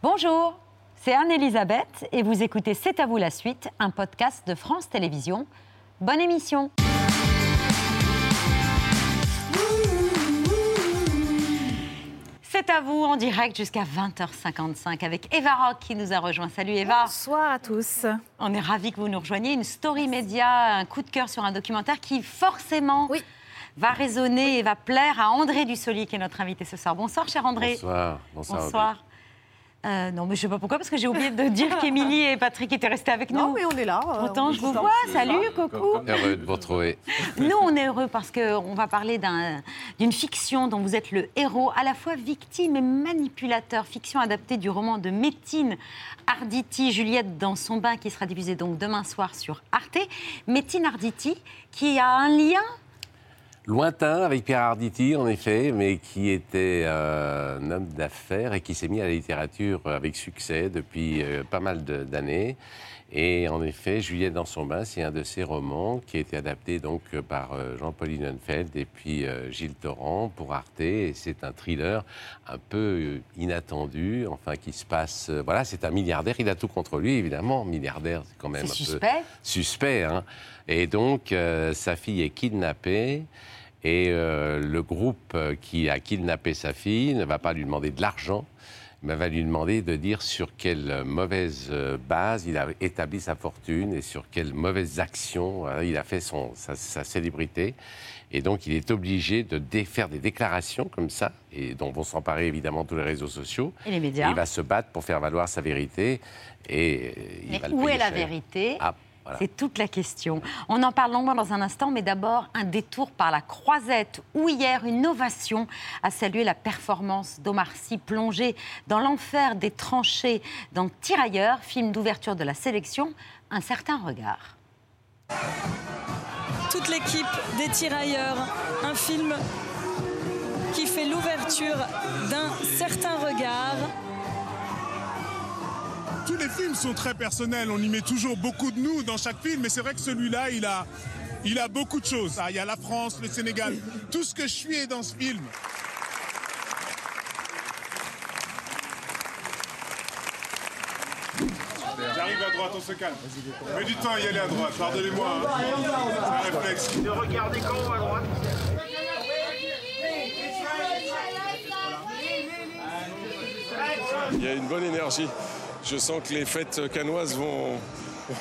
Bonjour, c'est Anne-Elisabeth et vous écoutez C'est à vous la suite, un podcast de France Télévisions. Bonne émission C'est à vous en direct jusqu'à 20h55 avec Eva Rock qui nous a rejoint. Salut Eva. Bonsoir à tous. On est ravis que vous nous rejoigniez. Une story média, un coup de cœur sur un documentaire qui forcément Oui. va résonner et va plaire à André Dussoli qui est notre invité ce soir. Bonsoir cher André. Bonsoir. Bonsoir. Bonsoir. Euh, non, mais je sais pas pourquoi, parce que j'ai oublié de dire qu'Émilie et Patrick étaient restés avec nous. Non, mais on est là. euh, Pourtant, je vous vois. Salut, coucou. Heureux de vous retrouver. Nous, on est heureux parce qu'on va parler d'un- d'une fiction dont vous êtes le héros, à la fois victime et manipulateur. Fiction adaptée du roman de Métine Arditi, Juliette dans son bain, qui sera diffusé donc demain soir sur Arte. Métine Arditi, qui a un lien Lointain avec Pierre Arditi, en effet, mais qui était euh, un homme d'affaires et qui s'est mis à la littérature avec succès depuis euh, pas mal d'années. Et en effet, Juliette dans son bain, c'est un de ses romans qui a été adapté donc par euh, Jean-Paul Linenfeld et puis Gilles Torrent pour Arte. Et c'est un thriller un peu inattendu, enfin qui se passe. voilà, c'est un milliardaire. Il a tout contre lui, évidemment. Milliardaire, c'est quand même un peu suspect. suspect. hein. Et donc, euh, sa fille est kidnappée. Et euh, le groupe euh, qui a kidnappé sa fille ne va pas lui demander de l'argent, mais va lui demander de dire sur quelle euh, mauvaise base il a établi sa fortune et sur quelles mauvaises actions euh, il a fait son, sa, sa célébrité. Et donc, il est obligé de faire des déclarations comme ça, et dont vont s'emparer évidemment tous les réseaux sociaux. Et les médias. il va se battre pour faire valoir sa vérité. Et il Mais va où est la cher. vérité? Ah, voilà. C'est toute la question. On en parle longuement dans un instant, mais d'abord un détour par la croisette, où hier une ovation a salué la performance d'Omar Sy, plongé dans l'enfer des tranchées dans Tirailleurs, film d'ouverture de la sélection, un certain regard. toute l'équipe des tirailleurs, un film qui fait l'ouverture d'un certain regard. Tous les films sont très personnels, on y met toujours beaucoup de nous dans chaque film, mais c'est vrai que celui-là, il a, il a beaucoup de choses. Ah, Il y a la France, le Sénégal, tout ce que je suis est dans ce film. J'arrive à droite, on se calme. Mets du temps à y aller à droite, pardonnez-moi. hein. C'est un réflexe. Il y a une bonne énergie. Je sens que les fêtes canoises vont,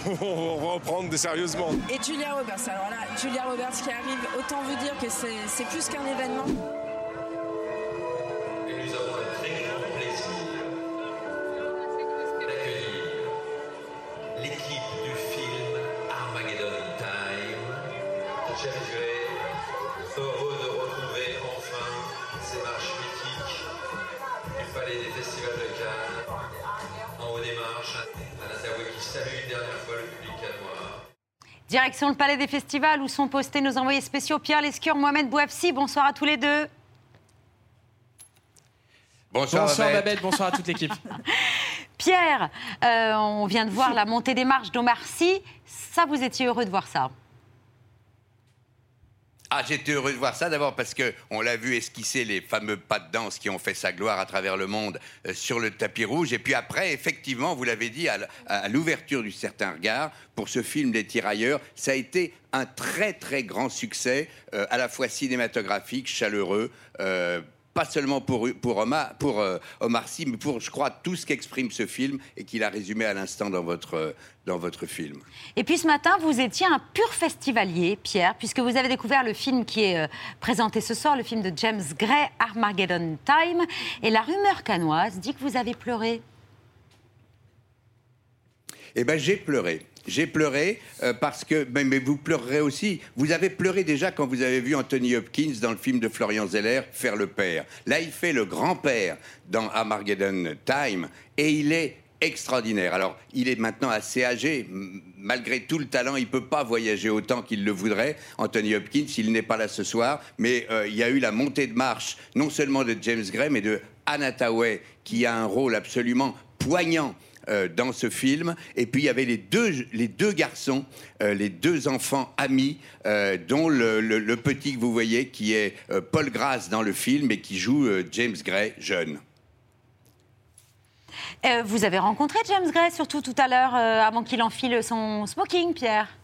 vont reprendre des sérieusement. Et Julia Roberts. Alors là, Julia Roberts qui arrive, autant vous dire que c'est plus qu'un événement. Direction le Palais des Festivals, où sont postés nos envoyés spéciaux Pierre Lescure, Mohamed Bouafsi. Bonsoir à tous les deux. Bonsoir, Bonsoir Babette. Babette, bonsoir à toute l'équipe. Pierre, euh, on vient de voir la montée des marches d'Omar Sy. Ça, vous étiez heureux de voir ça Ah, j'étais heureux de voir ça d'abord parce que on l'a vu esquisser les fameux pas de danse qui ont fait sa gloire à travers le monde euh, sur le tapis rouge. Et puis après, effectivement, vous l'avez dit, à l'ouverture du certain regard, pour ce film Les Tirailleurs, ça a été un très très grand succès, euh, à la fois cinématographique, chaleureux. euh, pas seulement pour, pour, Omar, pour euh, Omar Sy, mais pour, je crois, tout ce qu'exprime ce film et qu'il a résumé à l'instant dans votre, euh, dans votre film. Et puis ce matin, vous étiez un pur festivalier, Pierre, puisque vous avez découvert le film qui est euh, présenté ce soir, le film de James Gray, Armageddon Time. Et la rumeur canoise dit que vous avez pleuré. Eh ben, j'ai pleuré. J'ai pleuré euh, parce que, mais, vous pleurerez aussi. Vous avez pleuré déjà quand vous avez vu Anthony Hopkins dans le film de Florian Zeller faire le père. Là, il fait le grand-père dans Armageddon Time et il est extraordinaire. Alors, il est maintenant assez âgé. Malgré tout le talent, il peut pas voyager autant qu'il le voudrait. Anthony Hopkins, il n'est pas là ce soir, mais euh, il y a eu la montée de marche, non seulement de James Gray, mais de Anna qui a un rôle absolument poignant euh, dans ce film. Et puis il y avait les deux, garçons, euh, les deux enfants amis, euh, dont le, petit que vous voyez, qui est Paul Grass dans le film et qui joue James Gray jeune. Vous avez rencontré James Gray, surtout tout à l'heure, avant qu'il enfile son smoking, Pierre?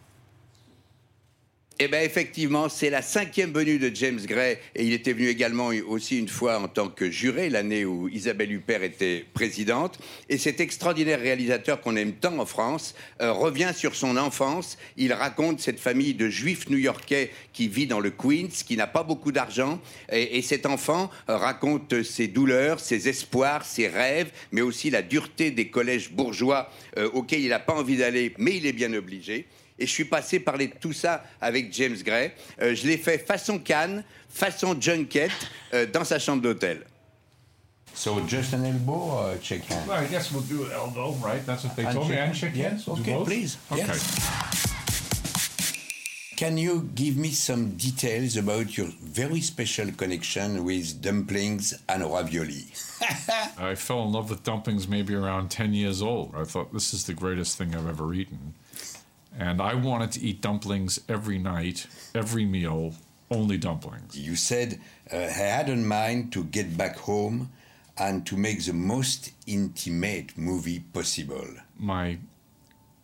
Eh bien, effectivement, c'est la cinquième venue de James Gray et il était venu également aussi une fois en tant que juré, l'année où Isabelle Huppert était présidente. Et cet extraordinaire réalisateur qu'on aime tant en France euh, revient sur son enfance. Il raconte cette famille de juifs new-yorkais qui vit dans le Queens, qui n'a pas beaucoup d'argent. Et, et cet enfant euh, raconte ses douleurs, ses espoirs, ses rêves, mais aussi la dureté des collèges bourgeois euh, auxquels il n'a pas envie d'aller, mais il est bien obligé. Et je suis passé parler de tout ça avec James Gray. Euh, je l'ai fait façon Cannes, façon junket, euh, dans sa chambre d'hôtel. So just an elbow or check hand? Well, I guess we'll do elbow, right? That's what they told me. And hands. We'll do okay, please. Okay. Yes. Can you give me some details about your very special connection with dumplings and ravioli? I fell in love with dumplings maybe around 10 years old. I thought this is the greatest thing I've ever eaten. And I wanted to eat dumplings every night, every meal, only dumplings. You said uh, I had in mind to get back home and to make the most intimate movie possible. My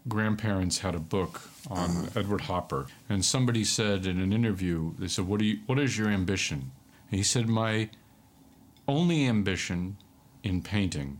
grandparents had a book on Edward Hopper, and somebody said in an interview, they said, "What do you? What is your ambition?" And he said, "My only ambition in painting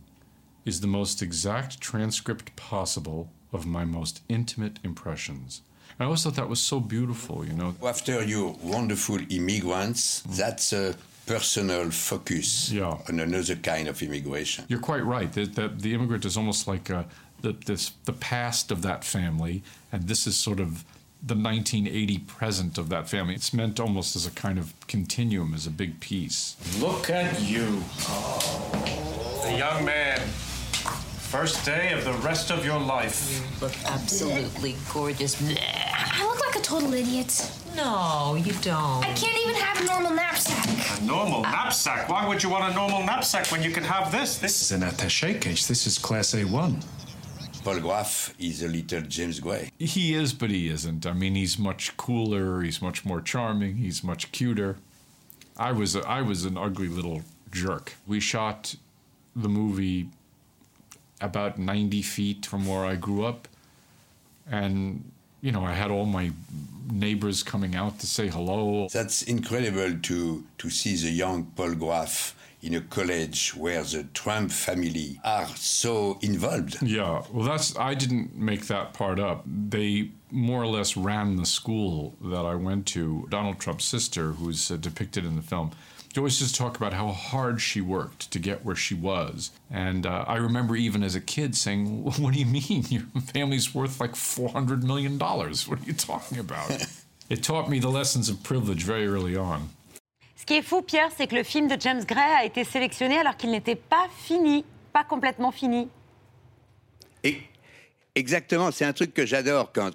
is the most exact transcript possible of my most intimate impressions." I always thought that was so beautiful, you know. After your wonderful immigrants, that's a personal focus Yeah. on another kind of immigration. You're quite right. The, the, the immigrant is almost like uh, the, this, the past of that family, and this is sort of the 1980 present of that family. It's meant almost as a kind of continuum, as a big piece. Look at you. The young man. First day of the rest of your life. You look absolutely gorgeous. I look like a total idiot. No, you don't. I can't even have a normal knapsack. A normal uh, knapsack? Why would you want a normal knapsack when you can have this? This is an attache case. This is class A1. Paul Graff is a little James Gray. He is, but he isn't. I mean, he's much cooler. He's much more charming. He's much cuter. I was a, I was an ugly little jerk. We shot the movie about 90 feet from where I grew up, and you know I had all my neighbors coming out to say hello. That's incredible to, to see the young Paul Graff in a college where the Trump family are so involved. Yeah, well, that's I didn't make that part up. They more or less ran the school that I went to. Donald Trump's sister, who's uh, depicted in the film, she always just talk about how hard she worked to get where she was. And uh, I remember even as a kid saying, "What do you mean your family's worth like four hundred million dollars? What are you talking about?" it taught me the lessons of privilege very early on. Ce qui est fou, Pierre, c'est que le film de James Gray a été sélectionné alors qu'il n'était pas fini, pas complètement fini. Et exactement, c'est un truc que j'adore quand,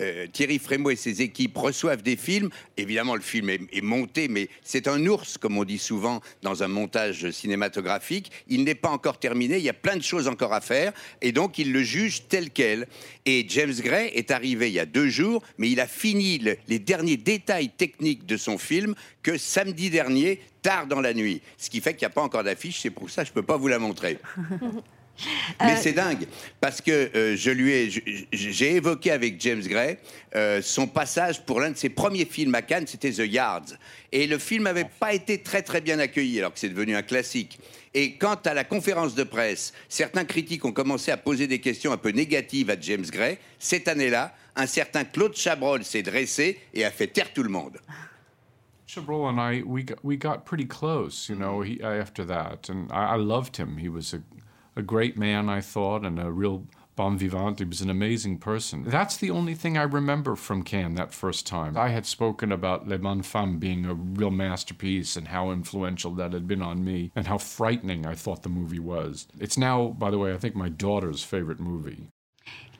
euh, Thierry Frémaux et ses équipes reçoivent des films. Évidemment, le film est, monté, mais c'est un ours, comme on dit souvent dans un montage cinématographique. Il n'est pas encore terminé, il y a plein de choses encore à faire, et donc il le juge tel quel. Et James Gray est arrivé il y a deux jours, mais il a fini le- les derniers détails techniques de son film que samedi dernier, tard dans la nuit. Ce qui fait qu'il n'y a pas encore d'affiche, c'est pour ça que je ne peux pas vous la montrer. Mais c'est dingue, parce que euh, je lui ai, je- je- j'ai évoqué avec James Gray euh, son passage pour l'un de ses premiers films à Cannes, c'était The Yards. Et le film n'avait pas été très très bien accueilli, alors que c'est devenu un classique. Et quant à la conférence de presse, certains critiques ont commencé à poser des questions un peu négatives à James Gray. Cette année-là, un certain Claude Chabrol s'est dressé et a fait taire tout le monde. Chabrol and I, we got, we got pretty close, you know, he, after that. And I, I loved him. He was a, a great man, I thought, and a real bon vivant. He was an amazing person. That's the only thing I remember from Cannes that first time. I had spoken about Les Bonnes Femmes being a real masterpiece and how influential that had been on me and how frightening I thought the movie was. It's now, by the way, I think my daughter's favorite movie.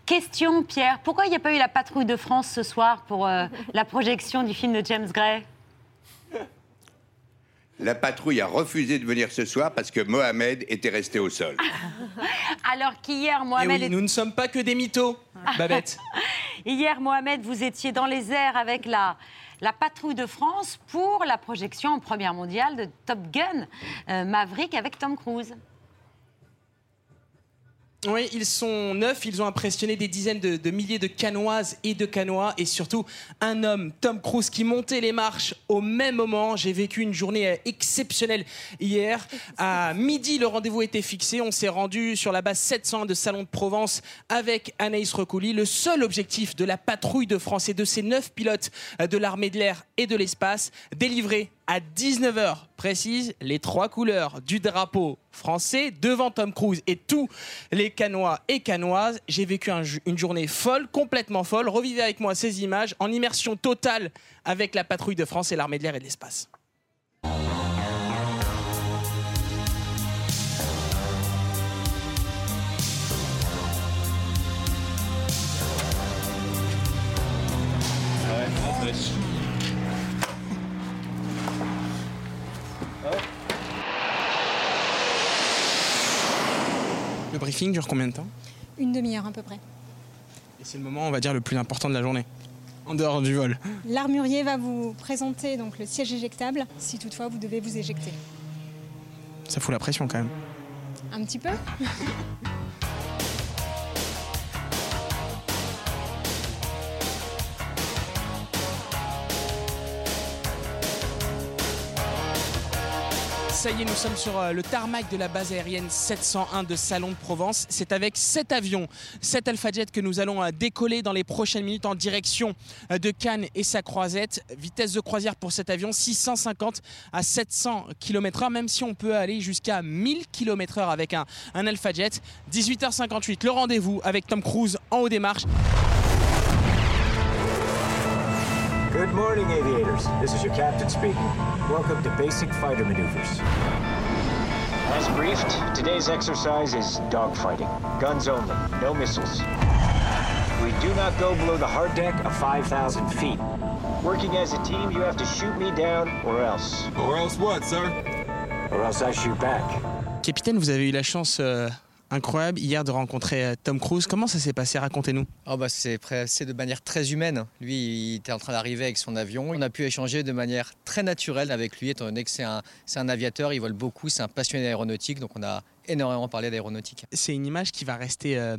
Question, Pierre, pourquoi il n'y a pas eu la patrouille de France ce soir pour euh, la projection du film de James Gray La patrouille a refusé de venir ce soir parce que Mohamed était resté au sol. Alors qu'hier, Eh Mohamed... oui, nous ne sommes pas que des mythos, Babette. Hier, Mohamed, vous étiez dans les airs avec la, la patrouille de France pour la projection en première mondiale de Top Gun euh, Maverick avec Tom Cruise. Oui, ils sont neuf, ils ont impressionné des dizaines de, milliers de canoises et de canois, et surtout un homme, Tom Cruise, qui montait les marches au même moment. J'ai vécu une journée euh, exceptionnelle hier. À midi, le rendez-vous était fixé. On s'est rendu sur la base 701 de Salon de Provence avec Anaïs Recouli. Le seul objectif de la patrouille de France et de ces neuf pilotes euh, de l'armée de l'air et de l'espace, délivrer à 19h précise les trois couleurs du drapeau français devant Tom Cruise et tous les canois et canoises. J'ai vécu une journée folle, complètement folle. Revivez avec moi ces images en immersion totale avec la patrouille de France et l'armée de l'air et de l'espace. Le briefing dure combien de temps Une demi-heure à peu près. Et c'est le moment, on va dire, le plus important de la journée. En dehors du vol. L'armurier va vous présenter donc le siège éjectable si toutefois vous devez vous éjecter. Ça fout la pression quand même. Un petit peu Ça y est, nous sommes sur euh, le tarmac de la base aérienne 701 de Salon de Provence. C'est avec cet avion, cet Alpha Jet que nous allons euh, décoller dans les prochaines minutes en direction euh, de Cannes et sa croisette. Vitesse de croisière pour cet avion 650 à 700 km/h, même si on peut aller jusqu'à 1000 km/h avec un, Alpha Jet. 18h58, le rendez-vous avec Tom Cruise en haut des marches. Good morning, aviators. This is your captain speaking. Welcome to Basic Fighter Maneuvers. As briefed, today's exercise is dogfighting. Guns only, no missiles. We do not go below the hard deck of 5,000 feet. Working as a team, you have to shoot me down or else. Or else what, sir? Or else I shoot back. Capitaine, vous avez eu la chance euh, incroyable hier de rencontrer euh, Tom Cruise. Comment ça s'est passé? Racontez-nous. Oh bah c'est passé de manière très humaine. Lui, il était en train d'arriver avec son avion. On a pu échanger de manière très naturelle avec lui, étant donné que c'est un, c'est un aviateur, il vole beaucoup, c'est un passionné d'aéronautique, donc on a énormément parlé d'aéronautique. C'est une image qui va rester euh,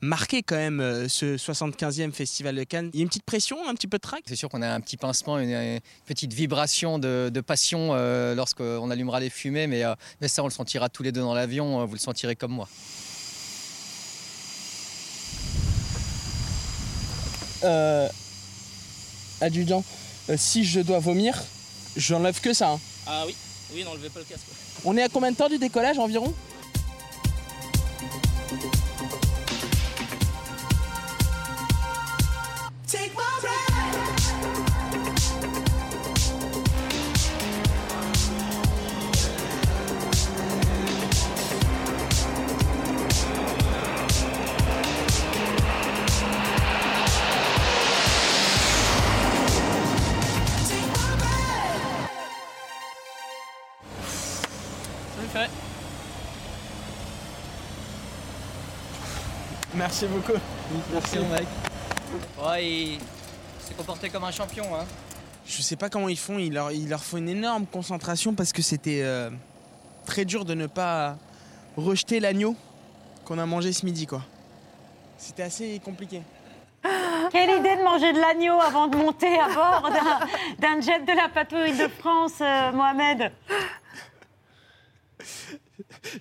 marquée quand même, euh, ce 75e Festival de Cannes. Il y a une petite pression, un petit peu de trac? C'est sûr qu'on a un petit pincement, une, une petite vibration de, de passion euh, lorsqu'on allumera les fumées, mais, euh, mais ça on le sentira tous les deux dans l'avion, vous le sentirez comme moi. Euh, adjudant, si je dois vomir, j'enlève que ça. hein. Ah oui, oui, n'enlevez pas le casque. On est à combien de temps du décollage environ? Merci beaucoup. Merci mon mec. Ouais, il s'est comporté comme un champion. Hein. Je sais pas comment ils font, il leur, il leur faut une énorme concentration parce que c'était euh, très dur de ne pas rejeter l'agneau qu'on a mangé ce midi quoi. C'était assez compliqué. Quelle idée de manger de l'agneau avant de monter à bord d'un- d'un jet de la patrouille de France, euh, Mohamed.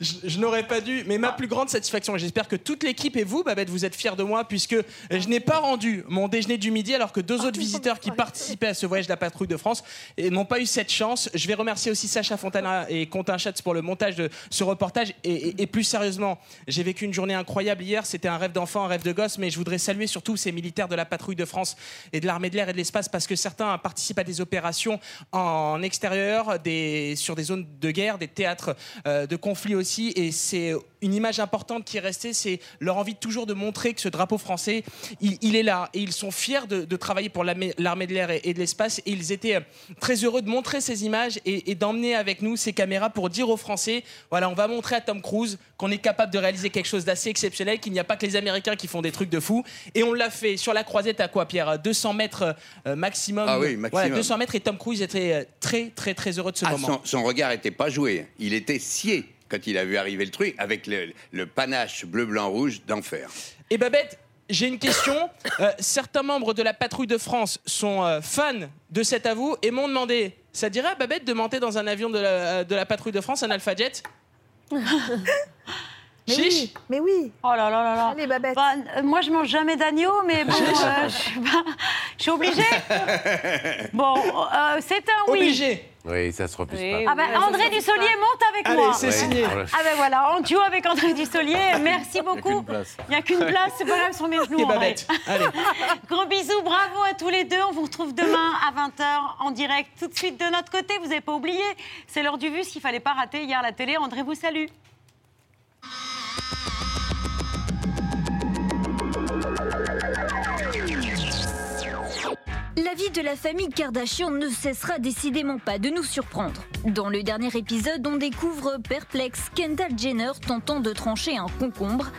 Je, je n'aurais pas dû, mais ma plus grande satisfaction, et j'espère que toute l'équipe et vous, Babette, vous êtes fiers de moi, puisque je n'ai pas rendu mon déjeuner du midi, alors que deux autres visiteurs qui participaient à ce voyage de la patrouille de France et n'ont pas eu cette chance. Je vais remercier aussi Sacha Fontana et Quentin Schatz pour le montage de ce reportage. Et, et- et plus sérieusement, j'ai vécu une journée incroyable hier. C'était un rêve d'enfant, un rêve de gosse, mais je voudrais saluer surtout ces militaires de la patrouille de France et de l'armée de l'air et de l'espace, parce que certains participent à des opérations en extérieur, des, sur des zones de guerre, des théâtres euh, de conflits aussi. Et c'est une image importante qui est restée, c'est leur envie toujours de montrer que ce drapeau français, il, il est là. Et ils sont fiers de, de travailler pour l'armée de l'air et, et de l'espace. Et ils étaient euh, très heureux de montrer ces images et, et d'emmener avec nous ces caméras pour dire aux Français, voilà, on va montrer à Tom Cruise qu'on est capable de réaliser quelque chose d'assez exceptionnel, qu'il n'y a pas que les Américains qui font des trucs de fou. Et on l'a fait sur la croisette à quoi, Pierre? 200 mètres euh, maximum. Ah oui, Voilà, maximum. 200 mètres et Tom Cruise était euh, très, très, très heureux de ce Ah, moment. son, son regard n'était pas joué, il était scié. Quand il a vu arriver le truc, avec le, le panache bleu-blanc-rouge d'enfer. Et Babette, j'ai une question. Euh, certains membres de la patrouille de France sont euh, fans de cet avou et m'ont demandé ça dirait à Babette de monter dans un avion de la, de la patrouille de France, un Alpha Jet Mais oui, mais oui. Oh là là là là. Allez, Babette. Bah, euh, moi, je mange jamais d'agneau, mais bon, euh, je suis pas- je suis obligée. Bon, euh, c'est un oui. Obligé. Oui, ça se refuse Ah pas. ben, André Dussolier monte avec Allez, moi. c'est signé. Ah ben voilà, en duo avec André Dussolier. Merci beaucoup. Il n'y a qu'une place, c'est pas grave sur mes genoux. André. Allez. Gros bisous, bravo à tous les deux. On vous retrouve demain à 20h en direct. Tout de suite de notre côté, vous n'avez pas oublié, c'est l'heure du vu, ce qu'il fallait pas rater hier à la télé. André vous salue. La vie de la famille Kardashian ne cessera décidément pas de nous surprendre. Dans le dernier épisode, on découvre perplexe Kendall Jenner tentant de trancher un concombre.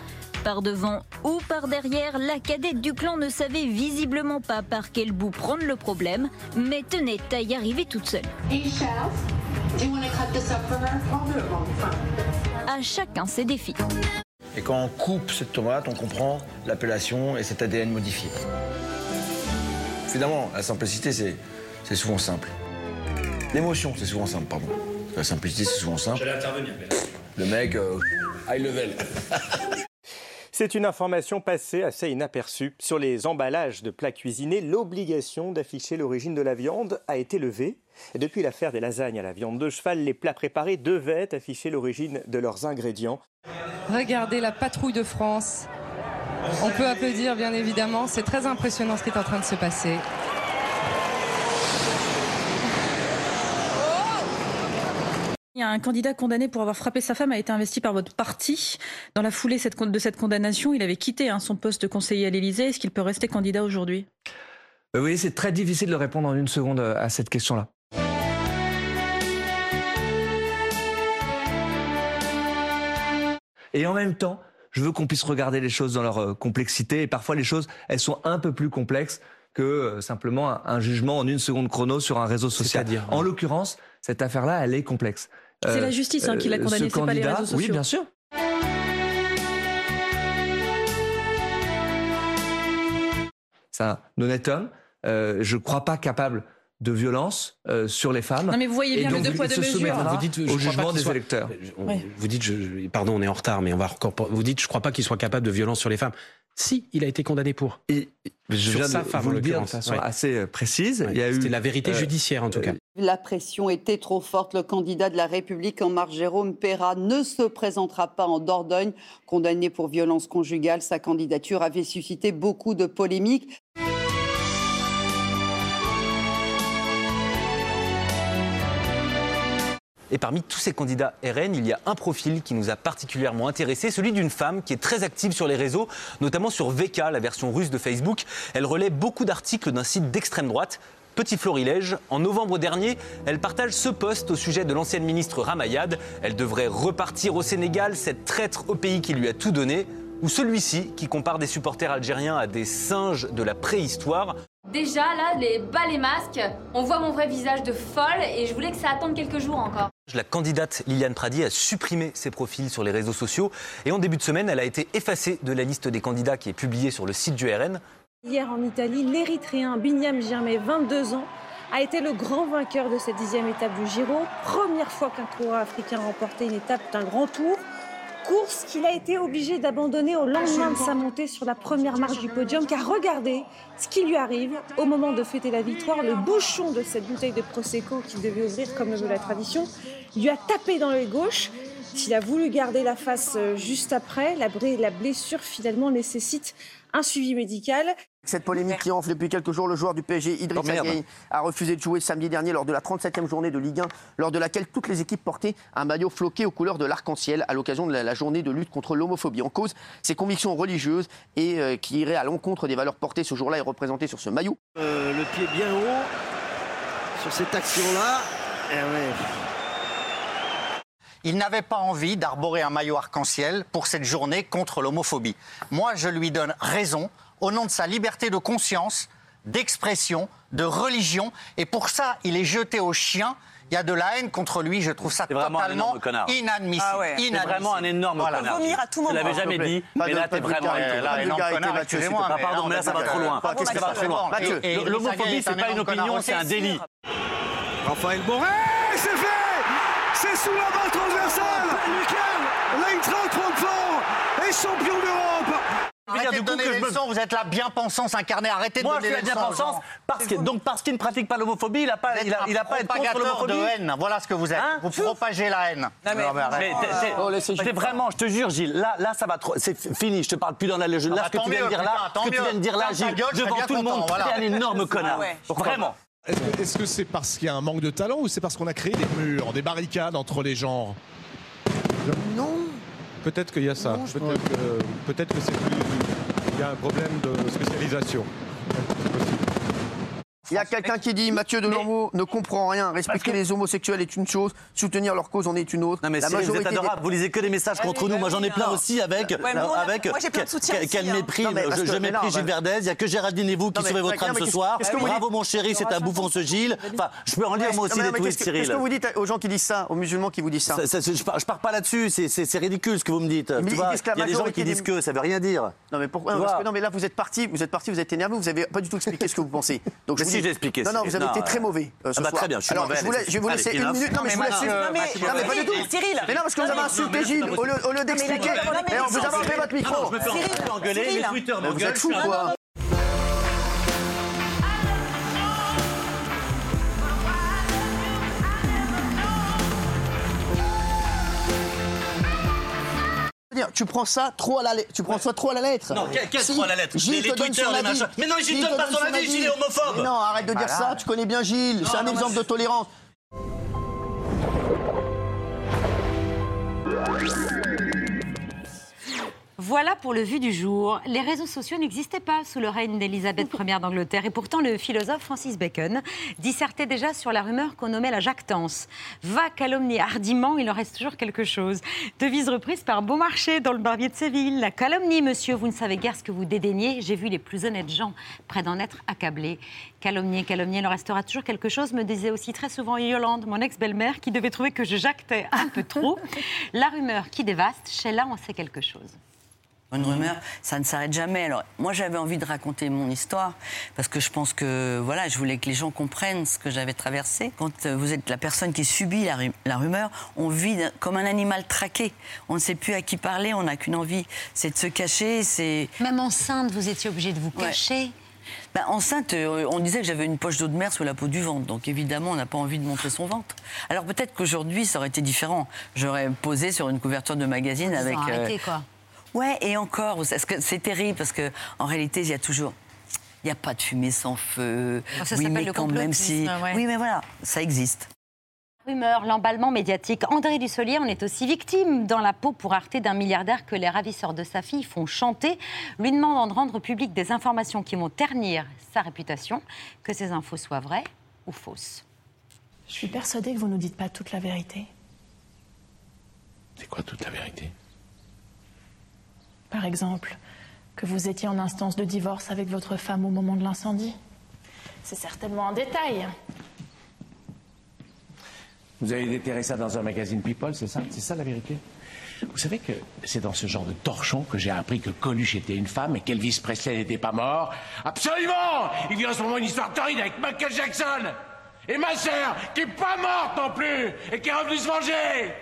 Par devant ou par derrière, la cadette du clan ne savait visiblement pas par quel bout prendre le problème, mais tenait à y arriver toute seule. À chacun ses défis. Et quand on coupe cette tomate, on comprend l'appellation et cet ADN modifié. Finalement, la simplicité, c'est c'est souvent simple. L'émotion, c'est souvent simple, pardon. La simplicité, c'est souvent simple. J'allais intervenir, mais Le mec, euh, high level. C'est une information passée assez inaperçue. Sur les emballages de plats cuisinés, l'obligation d'afficher l'origine de la viande a été levée. Et depuis l'affaire des lasagnes à la viande de cheval, les plats préparés devaient afficher l'origine de leurs ingrédients. Regardez la patrouille de France. On peut applaudir, bien évidemment. C'est très impressionnant ce qui est en train de se passer. Il y a un candidat condamné pour avoir frappé sa femme a été investi par votre parti. Dans la foulée de cette condamnation, il avait quitté hein, son poste de conseiller à l'Élysée. Est-ce qu'il peut rester candidat aujourd'hui? Euh, Oui, c'est très difficile de répondre en une seconde euh, à cette question-là. Et en même temps, je veux qu'on puisse regarder les choses dans leur euh, complexité. Et parfois, les choses, elles sont un peu plus complexes que euh, simplement un, un jugement en une seconde chrono sur un réseau social. En l'occurrence, cette affaire-là, elle est complexe. Euh, C'est la justice, hein, qui l'a condamné, ce c'est pas les réseaux Oui, sociaux. bien sûr. C'est un honnête homme. Euh, je ne crois pas capable de violence euh, sur les femmes. Non, mais vous voyez bien le deux poids, deux mesures. soumettra Vous dites, au jugement des soit- électeurs. On- Ouais. Vous dites, je- pardon, on est en retard, mais on va encore. Vous dites, je crois pas qu'il soit capable de violence sur les femmes. Si, il a été condamné pour. Et je sur viens sa de femme, vous en le dire de façon Ouais. assez euh, précise. Il y a eu, C'était la vérité euh, judiciaire, en tout cas. La pression était trop forte. Le candidat de la République en marche, Jérôme Perra, ne se présentera pas en Dordogne. Condamné pour violence conjugale, sa candidature avait suscité beaucoup de polémiques. Et parmi tous ces candidats RN, il y a un profil qui nous a particulièrement intéressé, celui d'une femme qui est très active sur les réseaux, notamment sur VK, la version russe de Facebook. Elle relaie beaucoup d'articles d'un site d'extrême droite. Petit florilège, en novembre dernier, elle partage ce post au sujet de l'ancienne ministre Ramayad. Elle devrait repartir au Sénégal, cette traître au pays qui lui a tout donné. Ou celui-ci qui compare des supporters algériens à des singes de la préhistoire. Déjà, là, les bas les masques, on voit mon vrai visage de folle et je voulais que ça attende quelques jours encore. La candidate Liliane Pradi a supprimé ses profils sur les réseaux sociaux et en début de semaine, elle a été effacée de la liste des candidats qui est publiée sur le site du RN. Hier en Italie, l'Érythréen Binyam Germay, 22 ans, a été le grand vainqueur de cette dixième étape du Giro. Première fois qu'un coureur africain remportait une étape d'un grand tour. Course qu'il a été obligé d'abandonner au lendemain de sa montée sur la première marche du podium. Car regardez ce qui lui arrive au moment de fêter la victoire. Le bouchon de cette bouteille de Prosecco qu'il devait ouvrir comme le veut la tradition lui a tapé dans l'œil gauche. S'il a voulu garder la face euh, juste après, la, blessure finalement nécessite un suivi médical. Cette polémique qui enfle depuis quelques jours, le joueur du PSG, Idriss Oh. Gueye, a refusé de jouer samedi dernier lors de la 37e journée de Ligue 1, lors de laquelle toutes les équipes portaient un maillot floqué aux couleurs de l'arc-en-ciel à l'occasion de la, la journée de lutte contre l'homophobie. En cause, ses convictions religieuses et euh, qui iraient à l'encontre des valeurs portées ce jour-là et représentées sur ce maillot. Euh, le pied bien haut sur cette action-là. Eh ouais. Il n'avait pas envie d'arborer un maillot arc-en-ciel pour cette journée contre l'homophobie. Moi, je lui donne raison au nom de sa liberté de conscience, d'expression, de religion. Et pour ça, il est jeté au chien. Il y a de la haine contre lui. Je trouve ça un totalement inadmissible. Ah ouais. C'est vraiment un énorme Voilà. connard. Vomir à tout Je moment. l'avais jamais dit, mais là, t'es vraiment. là, énorme connard, excusez-moi, mais pardon, mais là, ça va trop loin. L'homophobie, c'est pas une un opinion, c'est un délit. Raphaël Boré, c'est fait C'est sous la balle transversale L'Eintracht Francfort est champion d'Europe Arrêtez du de coup donner que des je me- leçons, vous êtes la bien-pensance incarnée, arrêtez de Moi, je donner suis des la leçons. aux bien-pensance parce que donc parce qu'il ne pratique pas l'homophobie, il a pas, il a, il a pas à être contre propagateur de l'homophobie. haine, voilà ce que vous êtes. Hein vous propagez la haine. Non, mais, mais t'es- Oh, vraiment, je te jure, Gilles, là, là, ça va trop. C'est fini, je te parle plus dans la légende. Ah Là, bah, ce que tu viens de mieux, dire là, ce que tu mieux. viens de dire là, Gilles, je devant tout le monde, t'es un énorme connard. ouais. Vraiment. Est-ce que c'est parce qu'il y a un manque de talent ou c'est parce qu'on a créé des murs, des barricades entre les genres? Non. Peut-être qu'il y a ça. Peut-être que, peut-être que c'est plus. Il y a un problème de spécialisation. Il y a quelqu'un qui dit Mathieu Delormeau ne comprend rien. Respecter les homosexuels est une chose, soutenir leur cause en est une autre. Non mais La Cyril, vous êtes majorité des- adorable, vous lisez que des messages contre nous. Moi j'en ai plein aussi avec, a- avec moi, j'ai plein de que- soutien que- aussi, quel hein. mépris. Je bah- Gilles Verdez. Il n'y a que Géraldine et vous qui sauvez votre âme ce soir. Bravo mon chéri, c'est un bouffon ce Gilles. Enfin, je peux en lire moi aussi des tweets, qu'est-ce que- Cyril. Qu'est-ce que vous dites aux gens qui disent ça, aux musulmans qui vous disent ça je, pars, pas là-dessus, c'est- ridicule ce que vous me dites. Il y a des gens majorité qui disent que, ça veut rien dire. Non mais pourquoi non mais là vous êtes parti, vous êtes parti, vous êtes énervé, vous avez pas du tout expliqué ce que vous pensez. Donc j'ai expliqué, Non non, vous avez été euh, très mauvais euh, ce ah bah, soir. très bien, je suis Alors mauvais, je, vais vous laisser une minute. Non mais je vous laisse. Non mais Mathieu, non, mais pas du tout. Cyril. Mais non parce que vous avez insulté Gilles au lieu d'expliquer. non, mais Mais on vous avez enlevé votre micro. Je me fais Cyril, engueuler, les Twitter vous êtes un- quoi dire, tu prends ça trop à la lettre. Tu prends ça trop à la lettre. Non, quel- Si, trop à la lettre Gilles Les- les Twitter, les machins. Mais non, Gilles te donne pas son avis, Gilles est homophobe. Mais non, arrête de dire Voilà. ça. Tu connais bien Gilles. C'est un non, exemple de tolérance. Voilà pour le vu du jour. Les réseaux sociaux n'existaient pas sous le règne d'Élisabeth Ier d'Angleterre. Et pourtant, le philosophe Francis Bacon dissertait déjà sur la rumeur qu'on nommait la jactance. Va calomnier hardiment, il en reste toujours quelque chose. Devise reprise par Beaumarchais dans le Barbier de Séville. La calomnie, monsieur, vous ne savez guère ce que vous dédaignez. J'ai vu les plus honnêtes gens près d'en être accablés. Calomnier, calomnier, il en restera toujours quelque chose, me disait aussi très souvent Yolande, mon ex-belle-mère, qui devait trouver que je jactais un peu trop. La rumeur qui dévaste, Sheila en sait quelque chose. Une rumeur, ça ne s'arrête jamais. Alors, moi, j'avais envie de raconter mon histoire parce que je pense que, voilà, je voulais que les gens comprennent ce que j'avais traversé. Quand euh, vous êtes la personne qui subit la, ru- la rumeur, on vit comme un animal traqué. On ne sait plus à qui parler, on n'a qu'une envie, c'est de se cacher. C'est Même enceinte, vous étiez obligée de vous Ouais. cacher. Ben, enceinte, euh, on disait que j'avais une poche d'eau de mer sous la peau du ventre. Donc évidemment, on n'a pas envie de montrer son ventre. Alors peut-être qu'aujourd'hui, ça aurait été différent. J'aurais posé sur une couverture de magazine avec. ont euh, arrêté, quoi. Ouais, et encore, parce que c'est terrible parce que en réalité, il y a toujours. Il n'y a pas de fumée sans feu. Ça oui, mais le quand même si. ouais. Oui, mais voilà, ça existe. Rumeur, l'emballement médiatique. André Dussolier en est aussi victime dans la peau pour Arte d'un milliardaire que les ravisseurs de sa fille font chanter, lui demandant de rendre public des informations qui vont ternir sa réputation, que ces infos soient vraies ou fausses. Je suis persuadée que vous ne nous dites pas toute la vérité. C'est quoi toute la vérité? Par exemple, que vous étiez en instance de divorce avec votre femme au moment de l'incendie. C'est certainement un détail. Vous avez déterré ça dans un magazine People, c'est ça? C'est ça la vérité? Vous savez que c'est dans ce genre de torchon que j'ai appris que Coluche était une femme et qu'Elvis Presley n'était pas mort? Absolument Il vit en ce moment une histoire torride avec Michael Jackson Et ma sœur, qui est pas morte non plus et qui est revenue se venger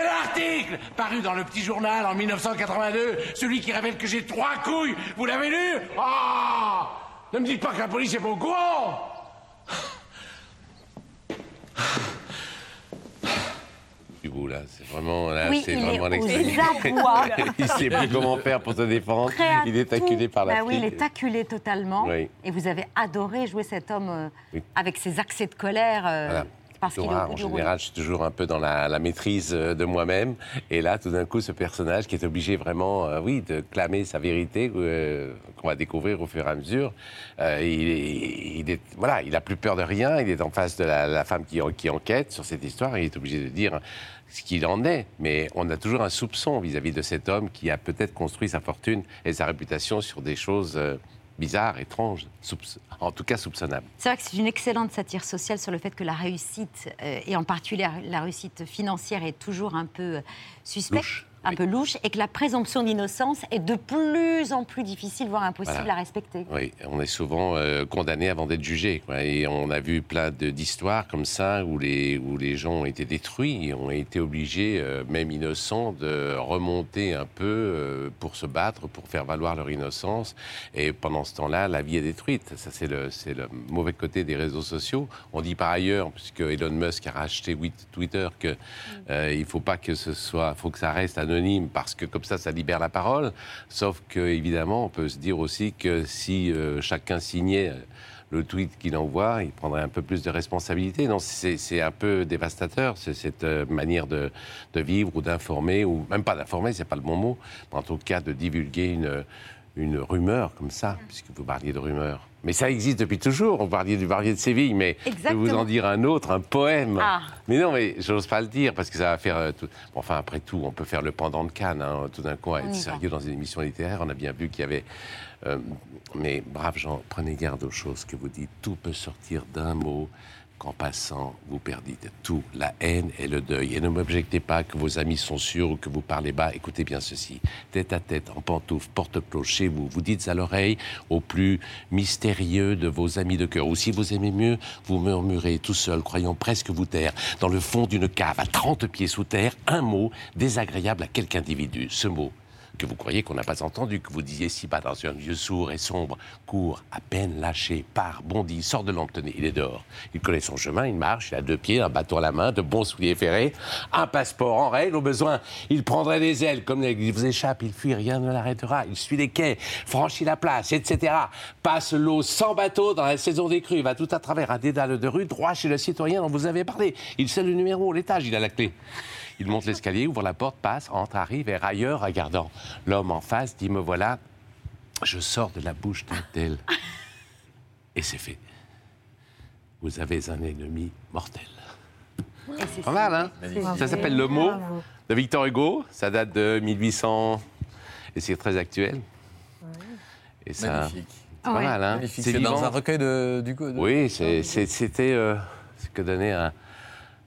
et l'article, paru dans le petit journal en 1982, celui qui révèle que j'ai trois couilles, vous l'avez lu Ah Ne me dites pas que la police est pas au courant Du coup, là, c'est vraiment, là, Oui, c'est il vraiment abois. il sait plus comment faire pour se défendre. Il est acculé par la Bah oui, il est acculé totalement. Oui. Et vous avez adoré jouer cet homme euh, Oui. avec ses accès de colère. euh, Voilà. Parce En général, je suis toujours un peu dans la, la maîtrise euh, de moi-même. Et là, tout d'un coup, ce personnage qui est obligé vraiment, euh, oui, de clamer sa vérité, euh, qu'on va découvrir au fur et à mesure, euh, il, est, il est- voilà, il a plus peur de rien. Il est en face de la, la femme qui, en- qui enquête sur cette histoire. Et il est obligé de dire ce qu'il en est. Mais on a toujours un soupçon vis-à-vis de cet homme qui a peut-être construit sa fortune et sa réputation sur des choses. euh, bizarre, étrange, en tout cas soupçonnable. C'est vrai que c'est une excellente satire sociale sur le fait que la réussite, euh, et en particulier la réussite financière, est toujours un peu suspecte un peu louche et que la présomption d'innocence est de plus en plus difficile, voire impossible à respecter. Oui, on est souvent euh, condamné avant d'être jugé. Et on a vu plein d'histoires comme ça où les, où les gens ont été détruits ont été obligés, euh, même innocents, de remonter un peu euh, pour se battre, pour faire valoir leur innocence. Et pendant ce temps-là, la vie est détruite. Ça, c'est le, le mauvais côté des réseaux sociaux. On dit par ailleurs, puisque Elon Musk a racheté Twitter, qu'il mm. ne faut pas que ce soit, faut que ça reste anonyme parce que comme ça, ça libère la parole. Sauf que, évidemment, on peut se dire aussi que si euh, chacun signait euh, le tweet qu'il envoie, il prendrait un peu plus de responsabilité. Non, c'est un peu dévastateur, cette euh, manière de, de vivre ou d'informer, ou même pas d'informer, c'est pas le bon mot, mais en tout cas de divulguer une, une rumeur comme ça, puisque vous parliez de rumeur. Mais ça existe depuis toujours. On parlait du Barbier de Séville, mais je vais vous en dire un autre, un poème. Ah. Mais non, mais j'ose pas le dire parce que ça va faire. Euh, tout... enfin, après tout, on peut faire le pendant de Cannes. Hein, tout d'un coup, être sérieux dans une émission littéraire. On a bien vu qu'il y avait. Euh, mais braves gens, prenez garde aux choses que vous dites. Tout peut sortir d'un mot qu'en passant, vous perdite tout, la haine et le deuil. Et ne m'objectez pas que vos amis sont sûrs ou que vous parlez bas. Écoutez bien ceci. Tête à tête, en pantoufle, porte-cloche chez vous, vous dites à l'oreille au plus mystérieux de vos amis de cœur. Ou si vous aimez mieux, vous murmurez tout seul, croyant presque vous taire, dans le fond d'une cave à 30 pieds sous terre, un mot désagréable à quelque individu. Ce mot, que vous croyez qu'on n'a pas entendu, que vous disiez si bas dans un vieux sourd et sombre, court, à peine lâché, part, bondit, sort de l'emptenée, il est dehors. Il connaît son chemin, il marche, il a deux pieds, un bâton à la main, de bons souliers ferrés, un passeport en règle, au besoin, il prendrait des ailes, comme il vous échappe, il fuit, rien ne l'arrêtera, il suit les quais, franchit la place, etc. Passe l'eau sans bateau dans la saison des crues, va tout à travers un dédale de rue, droit chez le citoyen dont vous avez parlé. Il sait le numéro, l'étage, il a la clé. Il monte l'escalier, ouvre la porte, passe, entre, arrive, et ailleurs, regardant l'homme en face, dit Me voilà, je sors de la bouche d'un tel. Et c'est fait. Vous avez un ennemi mortel. Pas mal, hein? Ça s'appelle Le mot de Victor Hugo. Ça date de 1800 et c'est très actuel. Et ça, Magnifique. C'est pas mal, hein? C'est dans un recueil de, du coup. Oui, c'était euh, ce que donnait un,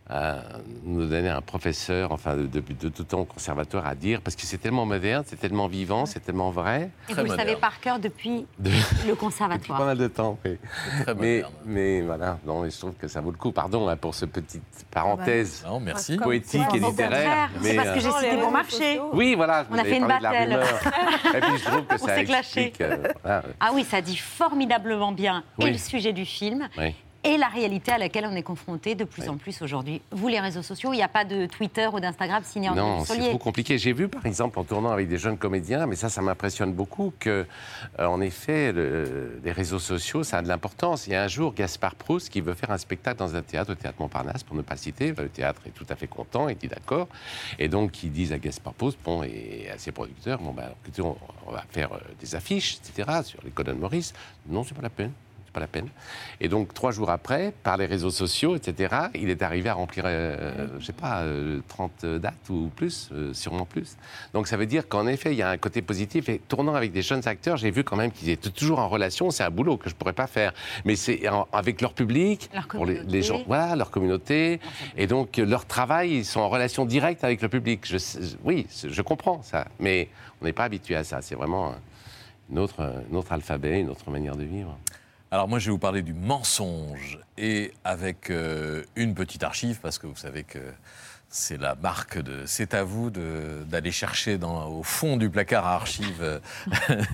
à nous donner un professeur, enfin, depuis de, tout temps au conservatoire à dire, parce que c'est tellement moderne, c'est tellement vivant, c'est tellement vrai. Et vous le savez par cœur depuis le conservatoire. depuis pas mal de temps, oui. Mais, mais, voilà, non, je trouve que ça vaut le coup. Pardon hein, pour cette petite parenthèse non, merci. poétique et littéraire. C'est parce que j'ai euh, cité bon marché. Oui, voilà. On a fait une bataille. et puis je trouve que ça explique... Euh, ah oui, ça dit formidablement bien et le sujet du film. Oui et la réalité à laquelle on est confronté de plus en plus aujourd'hui. Vous, les réseaux sociaux, il n'y a pas de Twitter ou d'Instagram signé en Non, c'est trop compliqué. J'ai vu, par exemple, en tournant avec des jeunes comédiens, mais ça, ça m'impressionne beaucoup, que, euh, en effet, les réseaux sociaux, ça a de l'importance. Il y a un jour, Gaspard Proust, qui veut faire un spectacle dans un théâtre, au théâtre Montparnasse, pour ne pas citer. Le théâtre est tout à fait content, il dit d'accord. Et donc, ils disent à Gaspard Proust, bon, et à ses producteurs, bon, ben, on, va faire euh, des affiches, etc., sur les colonnes Maurice. Non, c'est pas la peine la peine. Et donc, trois jours après, par les réseaux sociaux, etc., il est arrivé à remplir, euh, je sais pas, 30 euh, dates ou plus, euh, sûrement plus. Donc, ça veut dire qu'en effet, il y a un côté positif. Et tournant avec des jeunes acteurs, j'ai vu quand même qu'ils étaient toujours en relation. C'est un boulot que je pourrais pas faire. Mais c'est avec leur public, pour les, gens, voilà, leur communauté. Et donc, leur travail, ils sont en relation directe avec le public. Je, oui, je comprends ça. Mais on n'est pas habitué à ça. C'est vraiment notre, notre alphabet, une autre manière de vivre. Alors moi, je vais vous parler du mensonge et avec euh, une petite archive, parce que vous savez que c'est la marque de c'est à vous d'aller chercher dans, au fond du placard à archives euh,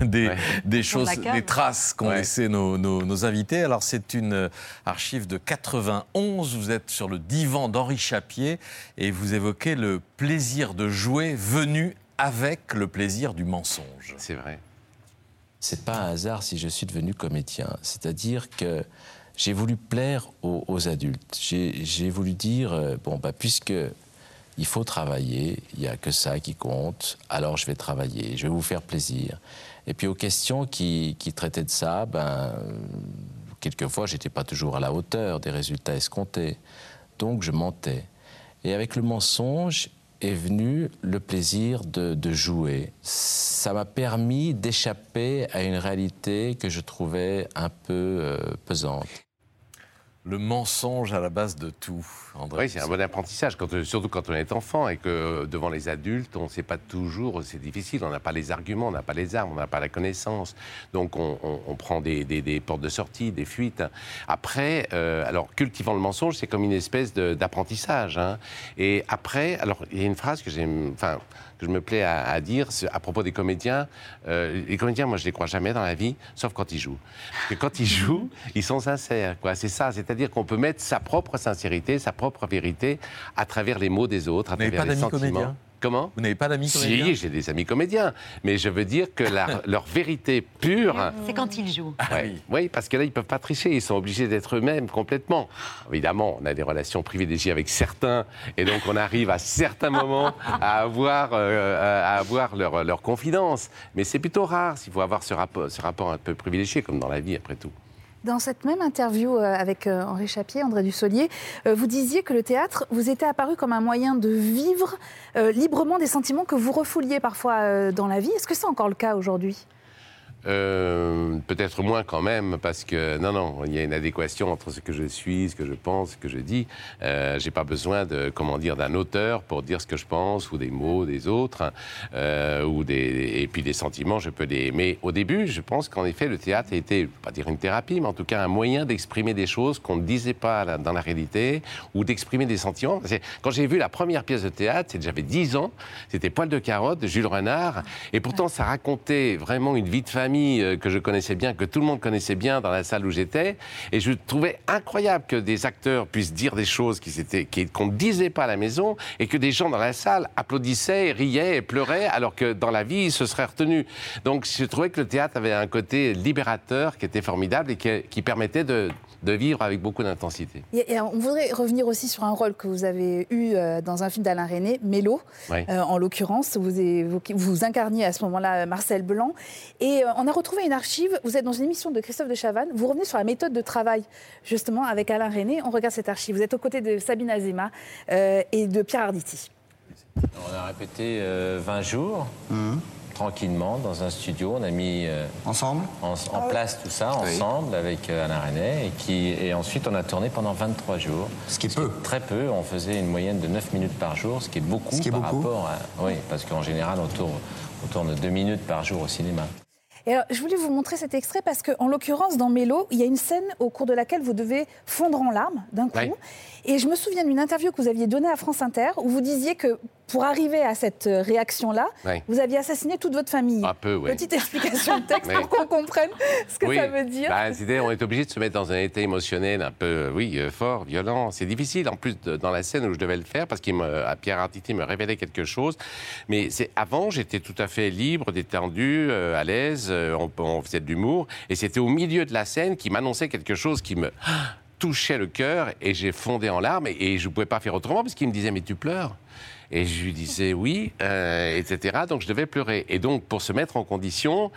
des, choses, des traces qu'ont laissées nos, nos, invités. Alors c'est une archive de 91, vous êtes sur le divan d'Henri Chapier et vous évoquez le plaisir de jouer venu avec le plaisir du mensonge. C'est vrai c'est pas un hasard si je suis devenu comédien. C'est-à-dire que j'ai voulu plaire aux, adultes. J'ai voulu dire, euh, bon, bah, puisque il faut travailler, il n'y a que ça qui compte, alors je vais travailler, je vais vous faire plaisir. Et puis aux questions qui, traitaient de ça, ben, quelquefois, j'étais pas toujours à la hauteur des résultats escomptés. Donc je mentais. Et avec le mensonge, est venu le plaisir de, jouer. Ça m'a permis d'échapper à une réalité que je trouvais un peu euh, pesante. Le mensonge à la base de tout, André. Oui, c'est un bon apprentissage, surtout quand on est enfant et que euh, devant les adultes, on ne sait pas toujours, c'est difficile, on n'a pas les arguments, on n'a pas les armes, on n'a pas la connaissance. Donc on, prend des, portes de sortie, des fuites. Après, euh, alors cultivant le mensonge, c'est comme une espèce d'apprentissage. hein. Et après, alors il y a une phrase que j'aime, que je me plais à, à dire à propos des comédiens. Euh, les comédiens, moi, je les crois jamais dans la vie, sauf quand ils jouent. Parce que quand ils jouent, ils sont sincères. Quoi. C'est ça. C'est-à-dire qu'on peut mettre sa propre sincérité, sa propre vérité à travers les mots des autres, à Vous travers pas les d'amis sentiments. comédiens? Comment Vous n'avez pas d'amis comédiens Si, j'ai des amis comédiens. Mais je veux dire que la- leur vérité pure. C'est quand ils jouent. Ouais. Oui, parce que là, ils ne peuvent pas tricher, ils sont obligés d'être eux-mêmes complètement. Évidemment, on a des relations privilégiées avec certains, et donc on arrive à certains moments à avoir, euh, à avoir leur, leur confidence. Mais c'est plutôt rare s'il faut avoir ce rapport, ce rapport un peu privilégié, comme dans la vie, après tout. Dans cette même interview euh, avec euh, Henri Chapier, André Dussolier, euh, vous disiez que le théâtre vous était apparu comme un moyen de vivre librement des sentiments que vous refouliez parfois dans la vie. Est-ce que c'est encore le cas aujourd'hui? Euh, Peut-être moins quand même, parce que non, non, il y a une adéquation entre ce que je suis, ce que je pense, ce que je dis. Euh, J'ai pas besoin de, comment dire, d'un auteur pour dire ce que je pense, ou des mots des autres, euh, ou des, et puis des sentiments, je peux les. Mais au début, je pense qu'en effet, le théâtre a été, pas dire une thérapie, mais en tout cas un moyen d'exprimer des choses qu'on ne disait pas dans la réalité, ou d'exprimer des sentiments. Quand j'ai vu la première pièce de théâtre, j'avais 10 ans, c'était Poil de carotte de Jules Renard, et pourtant ça racontait vraiment une vie de famille euh, que je connaissais bien, que tout le monde connaissait bien dans la salle où j'étais, et je trouvais incroyable que des acteurs puissent dire des choses qu'on ne disait pas à la maison, et que des gens dans la salle applaudissaient, riaient et pleuraient, alors que dans la vie, ils se seraient retenus. Donc je trouvais que le théâtre avait un côté libérateur qui était formidable et qui permettait de, de vivre avec beaucoup d'intensité. Et- et on voudrait revenir aussi sur un rôle que vous avez eu euh, dans un film d'Alain René, Mélo, Oui. euh, en l'occurrence. Vous, évoquez- vous incarniez à ce moment-là euh, Marcel Blanc. Et euh, on a retrouvé une archive. Vous êtes dans une émission de Christophe de Chavannes. Vous revenez sur la méthode de travail, justement, avec Alain René. On regarde cette archive. Vous êtes aux côtés de Sabine Azema euh, et de Pierre Arditi. On a répété euh, 20 jours, tranquillement, dans un studio. On a mis euh, Ensemble? en, en place tout ça, ensemble, avec euh, Alain René. Et, qui, et ensuite, on a tourné pendant 23 jours. Ce qui est peu. Très peu. On faisait une moyenne de 9 minutes par jour, ce qui est beaucoup Ce qui est par beaucoup. rapport à... Oui, parce qu'en général, on tourne, on tourne 2 minutes par jour au cinéma. Et alors, je voulais vous montrer cet extrait parce qu'en l'occurrence, dans Mélo, il y a une scène au cours de laquelle vous devez fondre en larmes d'un coup. Ouais. Et je me souviens d'une interview que vous aviez donnée à France Inter où vous disiez que pour arriver à cette euh, réaction-là, Ouais. vous aviez assassiné toute votre famille. Un peu, oui. Petite explication de texte pour qu'on comprenne ce que Oui. ça veut dire. Bah, on est obligé de se mettre dans un état émotionnel un peu, euh, oui, euh, fort, violent. C'est difficile, en plus, de- dans la scène où je devais le faire, parce qu'il me, à Pierre Arditi me révélait quelque chose. Mais c'est avant, j'étais tout à fait libre, détendu, euh, à l'aise, euh, on, on faisait de l'humour. Et c'était au milieu de la scène qui m'annonçait quelque chose qui me touchait le cœur, et j'ai fondé en larmes, et, je ne pouvais pas faire autrement, parce qu'il me disait, mais tu pleures et je lui disais oui, euh, etc. Donc je devais pleurer. Et donc pour se mettre en condition,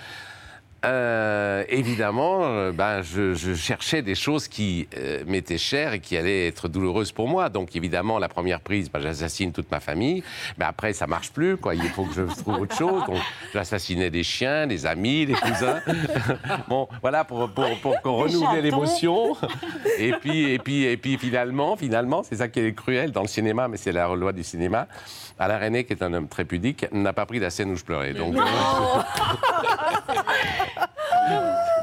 euh, évidemment, euh, ben, je, je cherchais des choses qui euh, m'étaient chères et qui allaient être douloureuses pour moi. Donc évidemment, la première prise, ben, j'assassine toute ma famille. Mais après, ça marche plus. Quoi. Il faut que je trouve autre chose. Donc j'assassinais des chiens, des amis, des cousins. bon, voilà pour, pour, pour qu'on renouvelle l'émotion. Et puis, et puis, et puis finalement, finalement, c'est ça qui est cruel dans le cinéma, mais c'est la loi du cinéma. Alain René, qui est un homme très pudique, n'a pas pris la scène où je pleurais. Donc,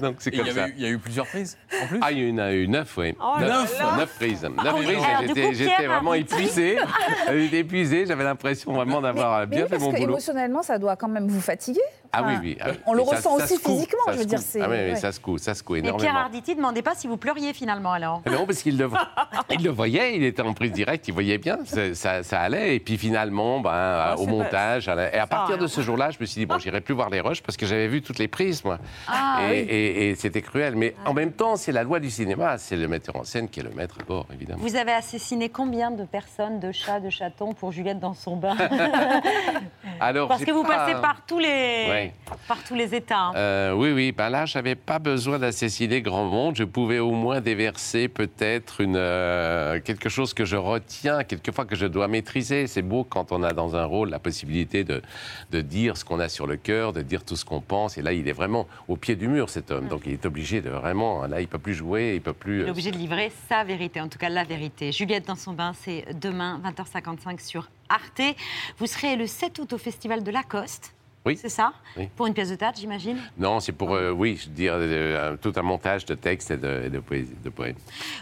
donc c'est comme il y, ça. il y a eu plusieurs prises en plus? Ah, il y en a eu neuf, oui. Oh neuf, neuf prises. Neuf Ah prises. J'étais coup, j'étais Pierre vraiment épuisé. J'étais épuisé. J'avais l'impression vraiment d'avoir Mais bien oui, fait parce mon que boulot. émotionnellement, ça doit quand même vous fatiguer. Ah oui, Enfin, oui. ah oui. On le ressent ça aussi physiquement, je veux dire. Ah oui, ça se coud, ça se coud Et Pierre énormément. Arditi ne demandait pas si vous pleuriez finalement alors. Non, parce qu'il le, voyait, il était en prise directe, il voyait bien, ça, allait. Et puis finalement, ben, Ah, au c'est pas- montage, et à partir de ce jour-là, je me suis dit, bon, j'irai plus voir les rushs parce que j'avais vu toutes les prises, moi. Ah, et oui. et- et c'était cruel. Mais en même temps, c'est la loi du cinéma, c'est le metteur en scène qui est le maître à bord, évidemment. Vous avez assassiné combien de personnes, de chats, de chatons pour Juliette dans son bain? Alors, Parce que vous pas- passez par tous les, Ouais. Par tous les États. hein. Euh, oui, oui. Ben là, je n'avais pas besoin d'assassiner grand monde. Je pouvais au moins déverser peut-être une, euh, quelque chose que je retiens, quelquefois que je dois maîtriser. C'est beau quand on a dans un rôle la possibilité de, de dire ce qu'on a sur le cœur, de dire tout ce qu'on pense. Et là, il est vraiment au pied du mur, cet homme. Donc, il est obligé de vraiment... Là, il ne peut plus jouer, il ne peut plus... Il est obligé de livrer sa vérité, en tout cas la vérité. Juliette dans son bain, c'est demain, 20h55 sur Arte. Vous serez le 7 août au Festival de Lacoste. Oui. C'est ça Oui. Pour une pièce de théâtre, j'imagine Non, c'est pour, euh, oui, je veux dire, euh, tout un montage de textes et de, et de, poésie, de poèmes.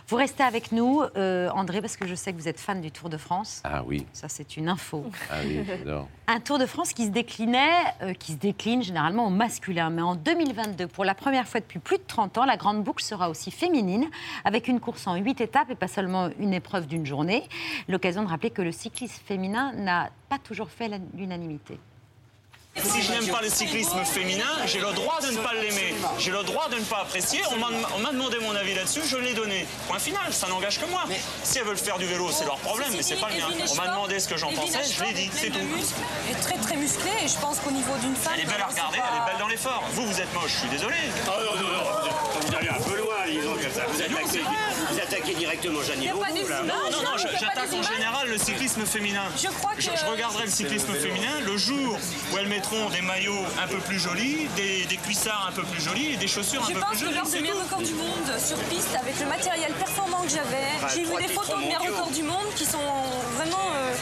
Vous restez avec nous, euh, André, parce que je sais que vous êtes fan du Tour de France. Ah oui, Ça, c'est une info. ah oui, j'adore. Un Tour de France qui se déclinait, euh, qui se décline généralement au masculin. Mais en 2022, pour la première fois depuis plus de 30 ans, la grande boucle sera aussi féminine, avec une course en 8 étapes et pas seulement une épreuve d'une journée. L'occasion de rappeler que le cyclisme féminin n'a pas toujours fait l'unanimité. Si je n'aime pas le cyclisme féminin, j'ai le droit de ne pas l'aimer. J'ai le droit de ne pas apprécier. On m'a demandé mon avis là-dessus, je l'ai donné. Point final, ça n'engage que moi. Si elles veulent faire du vélo, c'est leur problème, mais c'est pas le mien. On m'a demandé ce que j'en pensais, je l'ai dit, c'est tout. est très très musclée et je pense qu'au niveau d'une femme. Elle est belle à regarder, elle est belle dans l'effort. Vous, vous êtes moche, je suis désolé. Vous allez un peu loin, disons comme ça. Vous attaquez, vous attaquez directement là. Non, non, non, non, j'attaque en général le cyclisme féminin. Je crois que- Je, je regarderai le cyclisme féminin le jour où elles mettront des maillots un peu plus jolis, des, des cuissards un peu plus jolis et des chaussures un Je peu pense plus que jolies. lors de c'est mes records du monde sur piste, avec le matériel performant que j'avais, Bah, j'ai vu des photos de mes records du monde qui sont vraiment, euh,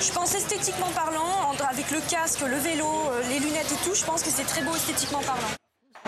je pense esthétiquement parlant, avec le casque, le vélo, euh, les lunettes et tout, je pense que c'est très beau esthétiquement parlant.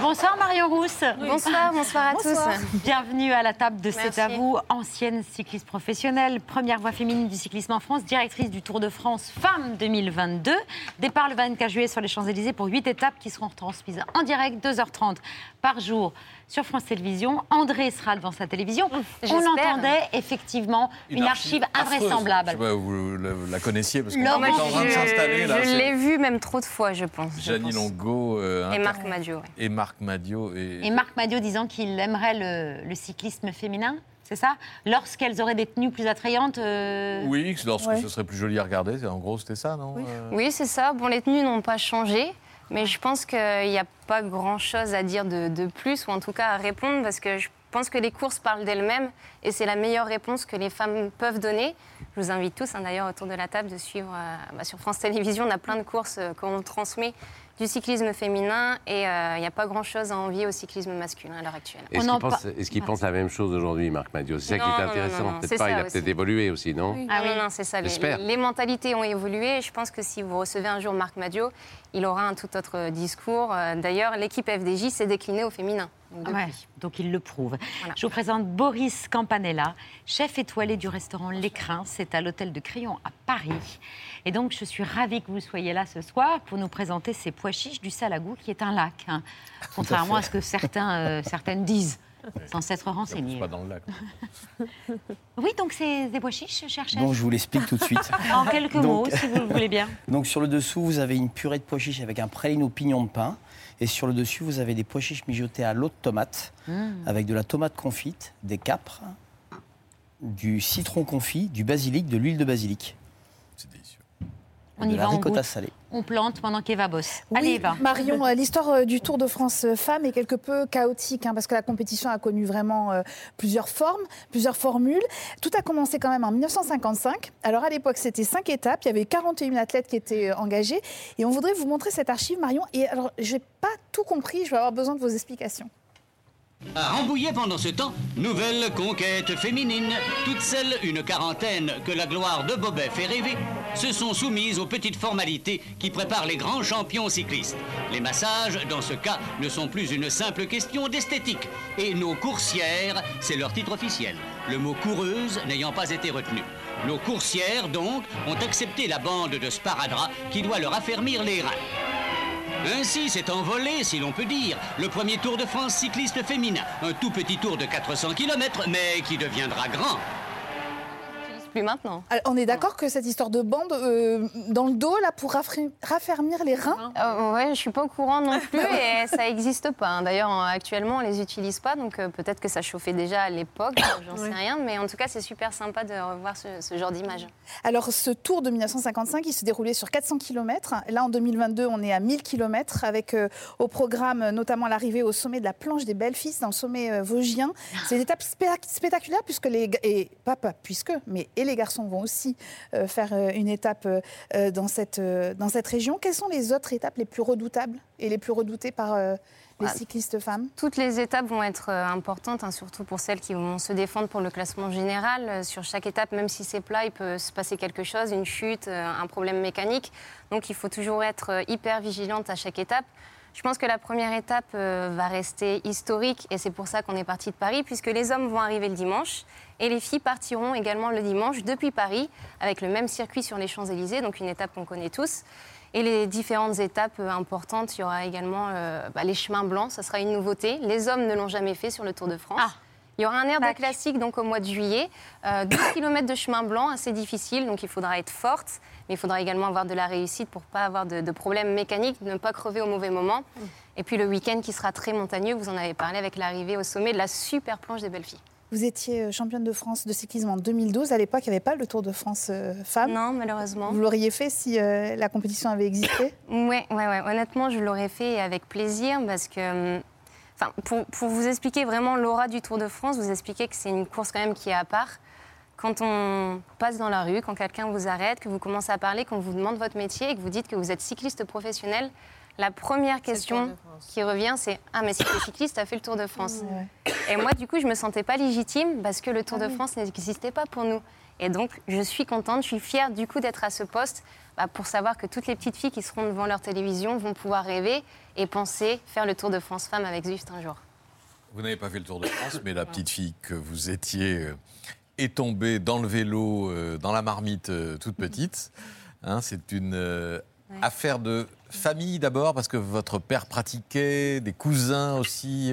Bonsoir Marion Rousse. Bonsoir, bonsoir à tous. Bienvenue à la table de C'est à vous, ancienne cycliste professionnelle, première voix féminine du cyclisme en France, directrice du Tour de France Femmes 2022. Départ le 24 juillet sur les Champs-Élysées pour 8 étapes qui seront retransmises en direct 2h30 par jour sur France Télévisions. André sera devant sa télévision. On j'espère. entendait effectivement une, archive invraisemblable. Je sais pas, vous la, la connaissiez parce qu'on est en train de je- s'installer là. Je c'est l'ai vu même trop de fois, je pense. pense. Longo euh, Et Marc Madio, ouais. et Marc Madio et, Et Marc Madio disant qu'il aimerait le, le cyclisme féminin, c'est ça? Lorsqu'elles auraient des tenues plus attrayantes. euh, oui, lorsque Ouais. ce serait plus joli à regarder, c'est- en gros c'était ça, non Euh, Oui, c'est ça. Bon, les tenues n'ont pas changé, mais je pense qu'il n'y a pas grand-chose à dire de, de plus, ou en tout cas à répondre, parce que je pense que les courses parlent d'elles-mêmes, et c'est la meilleure réponse que les femmes peuvent donner. Je vous invite tous, hein, d'ailleurs, autour de la table, de suivre euh, bah, sur France Télévisions. On a plein de courses euh, qu'on transmet du cyclisme féminin, et euh, il n'y a pas grand-chose à envier au cyclisme masculin à l'heure actuelle. Est-ce qu'il pense, la même chose aujourd'hui, Marc Madio C'est ça qui est intéressant. Peut-être pas, il a peut-être évolué aussi, non? Ah oui, non, c'est ça. Les, J'espère. les mentalités ont évolué. et Je pense que si vous recevez un jour Marc Madio, il aura un tout autre discours. Euh, D'ailleurs, l'équipe FDJ s'est déclinée au féminin. Donc. Ouais, donc il le prouve. Je vous présente Boris Campanella, chef étoilé du restaurant L'Écrin. C'est à l'hôtel de Crillon à Paris. Et donc, je suis ravie que vous soyez là ce soir pour nous présenter ces pois chiches du Salagou, qui est un lac, hein, contrairement à, ce que certains, euh, certaines disent, sans s'être renseignés. Pas dans le lac. Oui, donc c'est des pois chiches, cher chef Bon, je vous l'explique tout de suite. En quelques Donc- mots, si vous le voulez bien. Donc sur le dessous, vous avez une purée de pois chiches avec un praline au pignon de pain. Et sur le dessus, vous avez des pois chiches mijotés à l'eau de tomate, Mmh. avec de la tomate confite, des capres, du citron confit, du basilic, de l'huile de basilic. On de y la va, on ricotta goûte. salée. On plante pendant qu'Eva bosse. Oui, Allez, Eva. Marion, l'histoire euh, du Tour de France euh, femmes est quelque peu chaotique hein, parce que la compétition a connu vraiment euh, plusieurs formes, plusieurs formules. Tout a commencé quand même en 1955. Alors à l'époque, c'était cinq étapes. Il y avait 41 athlètes qui étaient engagés. Et on voudrait vous montrer cette archive, Marion. Et alors, je n'ai pas tout compris. Je vais avoir besoin de vos explications. À Rambouillet, pendant ce temps, nouvelle conquête féminine. Toutes celles, une quarantaine, que la gloire de Bobet fait rêver, se sont soumises aux petites formalités qui préparent les grands champions cyclistes. Les massages, dans ce cas, ne sont plus une simple question d'esthétique. Et nos coursières, c'est leur titre officiel. Le mot coureuse n'ayant pas été retenu. Nos coursières, donc, ont accepté la bande de sparadrap qui doit leur affermir les reins. Ainsi s'est envolé, si l'on peut dire, le premier Tour de France cycliste féminin. Un tout petit tour de 400 km, mais qui deviendra grand. Plus maintenant. Alors, on est d'accord que cette histoire de bande euh, dans le dos, là, pour raffermir les reins? Euh, ouais, je suis pas au courant non plus et ça n'existe pas. hein. D'ailleurs, en- actuellement, on les utilise pas, donc euh, peut-être que ça chauffait déjà à l'époque, j'en sais rien. Mais en tout cas, c'est super sympa de revoir ce, ce genre d'image. Alors, ce tour de 1955, il se déroulait sur 400 km. Là, en 2022, on est à 1000 km, avec euh, au programme euh, notamment l'arrivée au sommet de la planche des Belles-Fils, dans le sommet euh, vosgien. C'est une étape spectaculaire, puisque les, et pas, pas puisque, mais et les garçons vont aussi euh, faire euh, une étape euh, dans, cette, dans cette région. Quelles sont les autres étapes les plus redoutables et les plus redoutées par les Ah, cyclistes femmes? Toutes les étapes vont être importantes, hein, surtout pour celles qui vont se défendre pour le classement général. Sur chaque étape, même si c'est plat, il peut se passer quelque chose, une chute, un problème mécanique. Donc il faut toujours être hyper vigilante à chaque étape. Je pense que la première étape euh, va rester historique et c'est pour ça qu'on est parti de Paris, puisque les hommes vont arriver le dimanche et les filles partiront également le dimanche depuis Paris avec le même circuit sur les Champs-Élysées, donc une étape qu'on connaît tous. Et les différentes étapes euh, importantes, il y aura également euh, bah, les chemins blancs, ça sera une nouveauté. Les hommes ne l'ont jamais fait sur le Tour de France. Il y aura un air de classique donc au mois de juillet. Euh, 12 km de chemin blanc, assez difficile, donc il faudra être forte, mais il faudra également avoir de la réussite pour pas avoir de, de problèmes mécaniques, ne pas crever au mauvais moment. Et puis le week-end qui sera très montagneux, vous en avez parlé avec l'arrivée au sommet de la super planche des belles filles. Vous étiez euh, championne de France de cyclisme en 2012. À l'époque, il n'y avait pas le Tour de France euh, femmes. Non, malheureusement. Vous l'auriez fait si euh, la compétition avait existé? Ouais, ouais, ouais. Honnêtement, je l'aurais fait avec plaisir parce que, hum, enfin, pour, pour vous expliquer vraiment l'aura du Tour de France, vous expliquer que c'est une course quand même qui est à part. Quand on passe dans la rue, quand quelqu'un vous arrête, que vous commencez à parler, qu'on vous demande votre métier et que vous dites que vous êtes cycliste professionnel, la première question qui revient, c'est Ah, mais si tu es cycliste, tu as fait le Tour de France. Et moi, du coup, je me sentais pas légitime parce que le Tour de France n'existait pas pour nous. Et donc, je suis contente, je suis fière du coup d'être à ce poste bah, pour savoir que toutes les petites filles qui seront devant leur télévision vont pouvoir rêver et penser faire le Tour de France femme avec Zwift un jour. Vous n'avez pas fait le Tour de France, mais la petite fille que vous étiez euh, est tombée dans le vélo, euh, dans la marmite euh, toute petite. Hein, c'est une euh, affaire de famille d'abord, parce que votre père pratiquait, des cousins aussi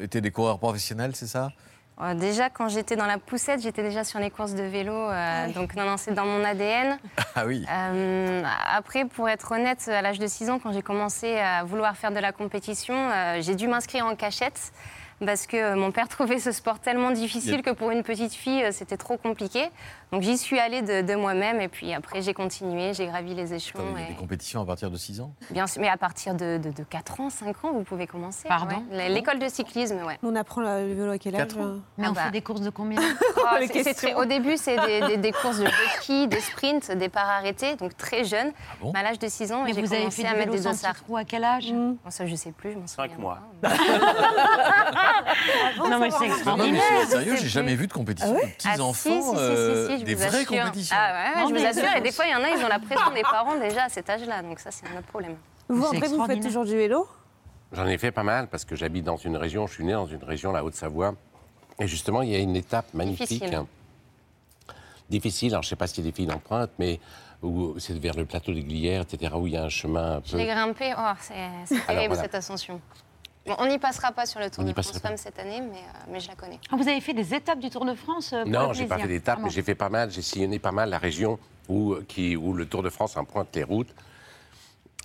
étaient des coureurs professionnels, c'est ça? Déjà, quand j'étais dans la poussette, j'étais déjà sur les courses de vélo. euh, Donc, non, non, c'est dans mon ADN. Ah oui. Euh, après, pour être honnête, à l'âge de 6 ans, quand j'ai commencé à vouloir faire de la compétition, euh, j'ai dû m'inscrire en cachette parce que euh, mon père trouvait ce sport tellement difficile Yep. que pour une petite fille, euh, c'était trop compliqué. Donc j'y suis allée de, de moi-même et puis après j'ai continué, j'ai gravi les échelons. Et- des compétitions à partir de 6 ans Bien sûr, mais à partir de, de, de 4 ans, 5 ans, vous pouvez commencer. Pardon? Ouais. L'école de cyclisme, ouais. On apprend le vélo à quel âge Quatre ans. euh Mais Ah on bah. fait des courses de combien? Oh, très- au début, c'est des, des- des courses de ski, des sprints, des parts arrêtés, donc très jeune. bon? Mais à l'âge de 6 ans, Mais j'ai vous avez commencé fait à mettre des dossards. à quel âge? Bon, Ça, je sais plus, je m'en souviens. 5 mois. Mais c'est Non, non, mais extraordinaire. c'est sérieux, j'ai jamais vu de compétition de petits Ah, si, enfants, si, si, si, euh, des vraies assure. compétitions. Ah ouais, ouais, Non, je vous assure. Et des fois, il y en a, ils ont la pression des parents déjà à cet âge-là. Donc ça, c'est un autre problème. Vous, C'est André, vous faites toujours du vélo? J'en ai fait pas mal parce que j'habite dans une région, je suis né dans une région, la Haute-Savoie. Et justement, il y a une étape magnifique. Difficile. hein. Difficile, alors je ne sais pas si les filles l'empruntent, mais où c'est vers le plateau des Glières, etc., où il y a un chemin un Je peu. l'ai grimpé. Oh, c'est c'est terrible voilà. cette ascension. Bon, on n'y passera pas sur le Tour On de France. Femmes cette année, mais, euh, mais je la connais. Ah, Vous avez fait des étapes du Tour de France euh, pour Non, j'ai pas fait d'étape, Ah mais j'ai fait pas mal, j'ai sillonné pas mal la région où, qui, où le Tour de France emprunte les routes.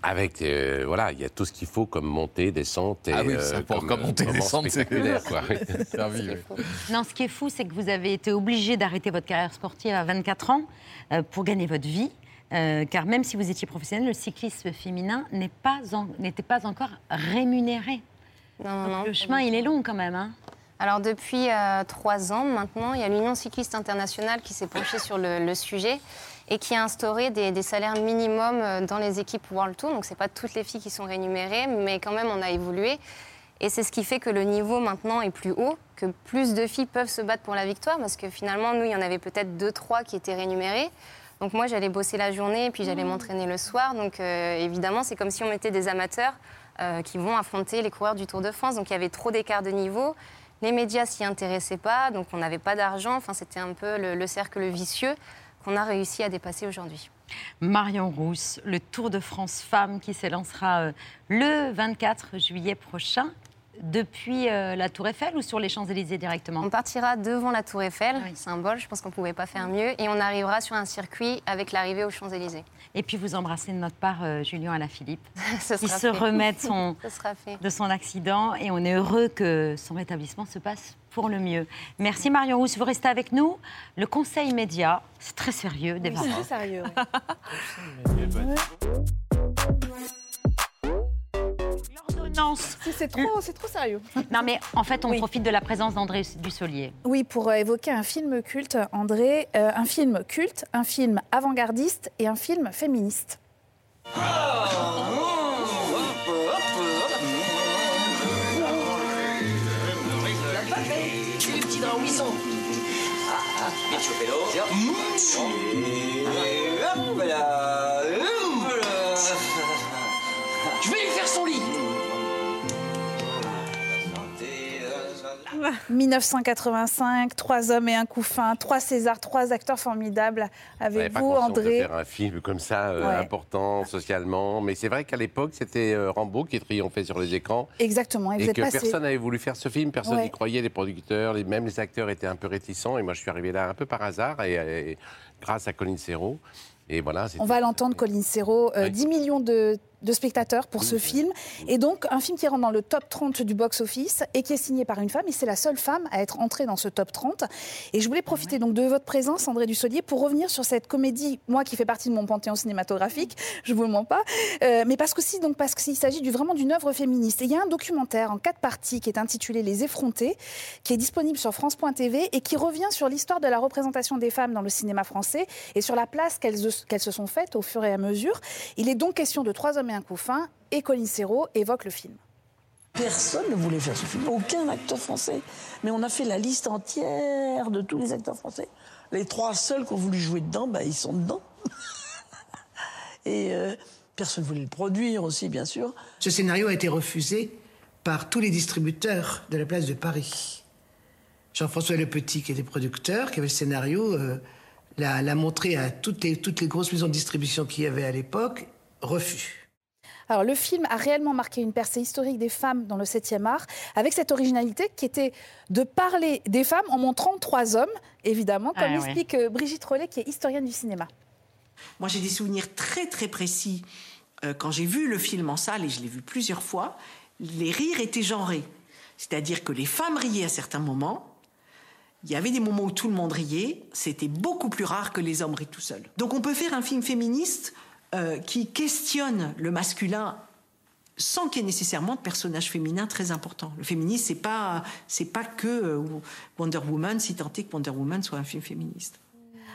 Avec, euh, voilà, il y a tout ce qu'il faut comme montée, descente et Ah oui, ça, pour- comme montée, moment descente, c'est- spectaculaire, quoi. Servi, oui. Non, ce qui est fou, c'est que vous avez été obligé d'arrêter votre carrière sportive à 24 ans euh, pour gagner votre vie. Euh, car même si vous étiez professionnel, le cyclisme féminin n'est pas en- n'était pas encore rémunéré. Non, non, Donc non, le chemin, il est long quand même. hein. Alors depuis euh, trois ans maintenant, il y a l'Union cycliste internationale qui s'est penchée sur le, le sujet et qui a instauré des, des salaires minimums euh, dans les équipes World Tour. Donc c'est pas toutes les filles qui sont rémunérées, mais quand même on a évolué. Et c'est ce qui fait que le niveau maintenant est plus haut, que plus de filles peuvent se battre pour la victoire, parce que finalement, nous, il y en avait peut-être deux, trois qui étaient rémunérées. Donc moi, j'allais bosser la journée et puis j'allais m'entraîner le soir. Donc euh, évidemment, c'est comme si on mettait des amateurs euh, qui vont affronter les coureurs du Tour de France. Donc il y avait trop d'écart de niveau. Les médias s'y intéressaient pas, donc on n'avait pas d'argent. Enfin, c'était un peu le, le cercle vicieux qu'on a réussi à dépasser aujourd'hui. Marion Rousse, le Tour de France Femmes qui s'élancera euh, le 24 juillet prochain. Depuis euh, la Tour Eiffel ou sur les Champs-Élysées directement? On partira devant la Tour Eiffel, symbole, je pense qu'on ne pouvait pas faire mieux, et on arrivera sur un circuit avec l'arrivée aux Champs-Élysées. Et puis vous embrassez de notre part euh, Julien Alaphilippe, Ce qui sera se fait. remet de son, de accident et on est heureux que son rétablissement se passe pour le mieux. Merci Marion Rousse, vous restez avec nous. Le conseil média, c'est très sérieux, des C'est très C'est trop, c'est trop sérieux. Non mais en fait on profite de la présence d'André Dussolier. Oui, pour euh, évoquer un film culte, André, euh, un film culte, un film avant-gardiste et un film féministe. Je vais lui faire son lit. 1985, trois hommes et un couffin, trois Césars, trois acteurs formidables avec n'avait pas vous, conscience de André. faire un film comme ça, euh, Ouais. important socialement. Mais c'est vrai qu'à l'époque, c'était euh, Rambo qui triomphait sur les écrans. Exactement, et vous Et que passé. personne n'avait voulu faire ce film, personne Ouais. n'y croyait, les producteurs, les- même les acteurs étaient un peu réticents. Et moi, je suis arrivé là un peu par hasard, et, et grâce à Colin Serrault. Et voilà, On va l'entendre, Colin Serrault, euh, 10 millions de, de spectateurs pour ce film. Et donc, un film qui rentre dans le top 30 du box-office et qui est signé par une femme. Et c'est la seule femme à être entrée dans ce top 30. Et je voulais profiter donc de votre présence, André Dussolier, pour revenir sur cette comédie, moi qui fait partie de mon panthéon cinématographique, je vous le mens pas, euh, mais parce qu'aussi, donc, parce qu'il s'agit du, vraiment d'une œuvre féministe. Et il y a un documentaire en quatre parties qui est intitulé Les effrontés, qui est disponible sur France.tv et qui revient sur l'histoire de la représentation des femmes dans le cinéma français et sur la place qu'elles qu'elles se sont faites au fur et à mesure. Il est donc question de trois hommes et un couffin, et Colin Serrault évoque le film. Personne ne voulait faire ce film, aucun acteur français. Mais on a fait la liste entière de tous les acteurs français. Les trois seuls qui ont voulu jouer dedans, bah, ils sont dedans. Et euh, personne ne voulait le produire aussi, bien sûr. Ce scénario a été refusé par tous les distributeurs de la place de Paris. Jean-François Le Petit, qui était producteur, qui avait le scénario, euh, l'a l'a montré à toutes les, toutes les grosses maisons de distribution qu'il y avait à l'époque. Refus. Alors, le film a réellement marqué une percée historique des femmes dans le 7e art, avec cette originalité qui était de parler des femmes en montrant trois hommes, évidemment, comme Ah, l'explique euh, Brigitte Rollet, qui est historienne du cinéma. Moi, j'ai des souvenirs très très précis. Euh, quand j'ai vu le film en salle, et je l'ai vu plusieurs fois, les rires étaient genrés. C'est-à-dire que les femmes riaient à certains moments. Il y avait des moments où tout le monde riait. C'était beaucoup plus rare que les hommes rient tout seuls. Donc on peut faire un film féministe euh, qui questionne le masculin sans qu'il y ait nécessairement de personnages féminins très importants. Le féminisme, c'est pas pas que euh, Wonder Woman, si tant est que Wonder Woman soit un film féministe.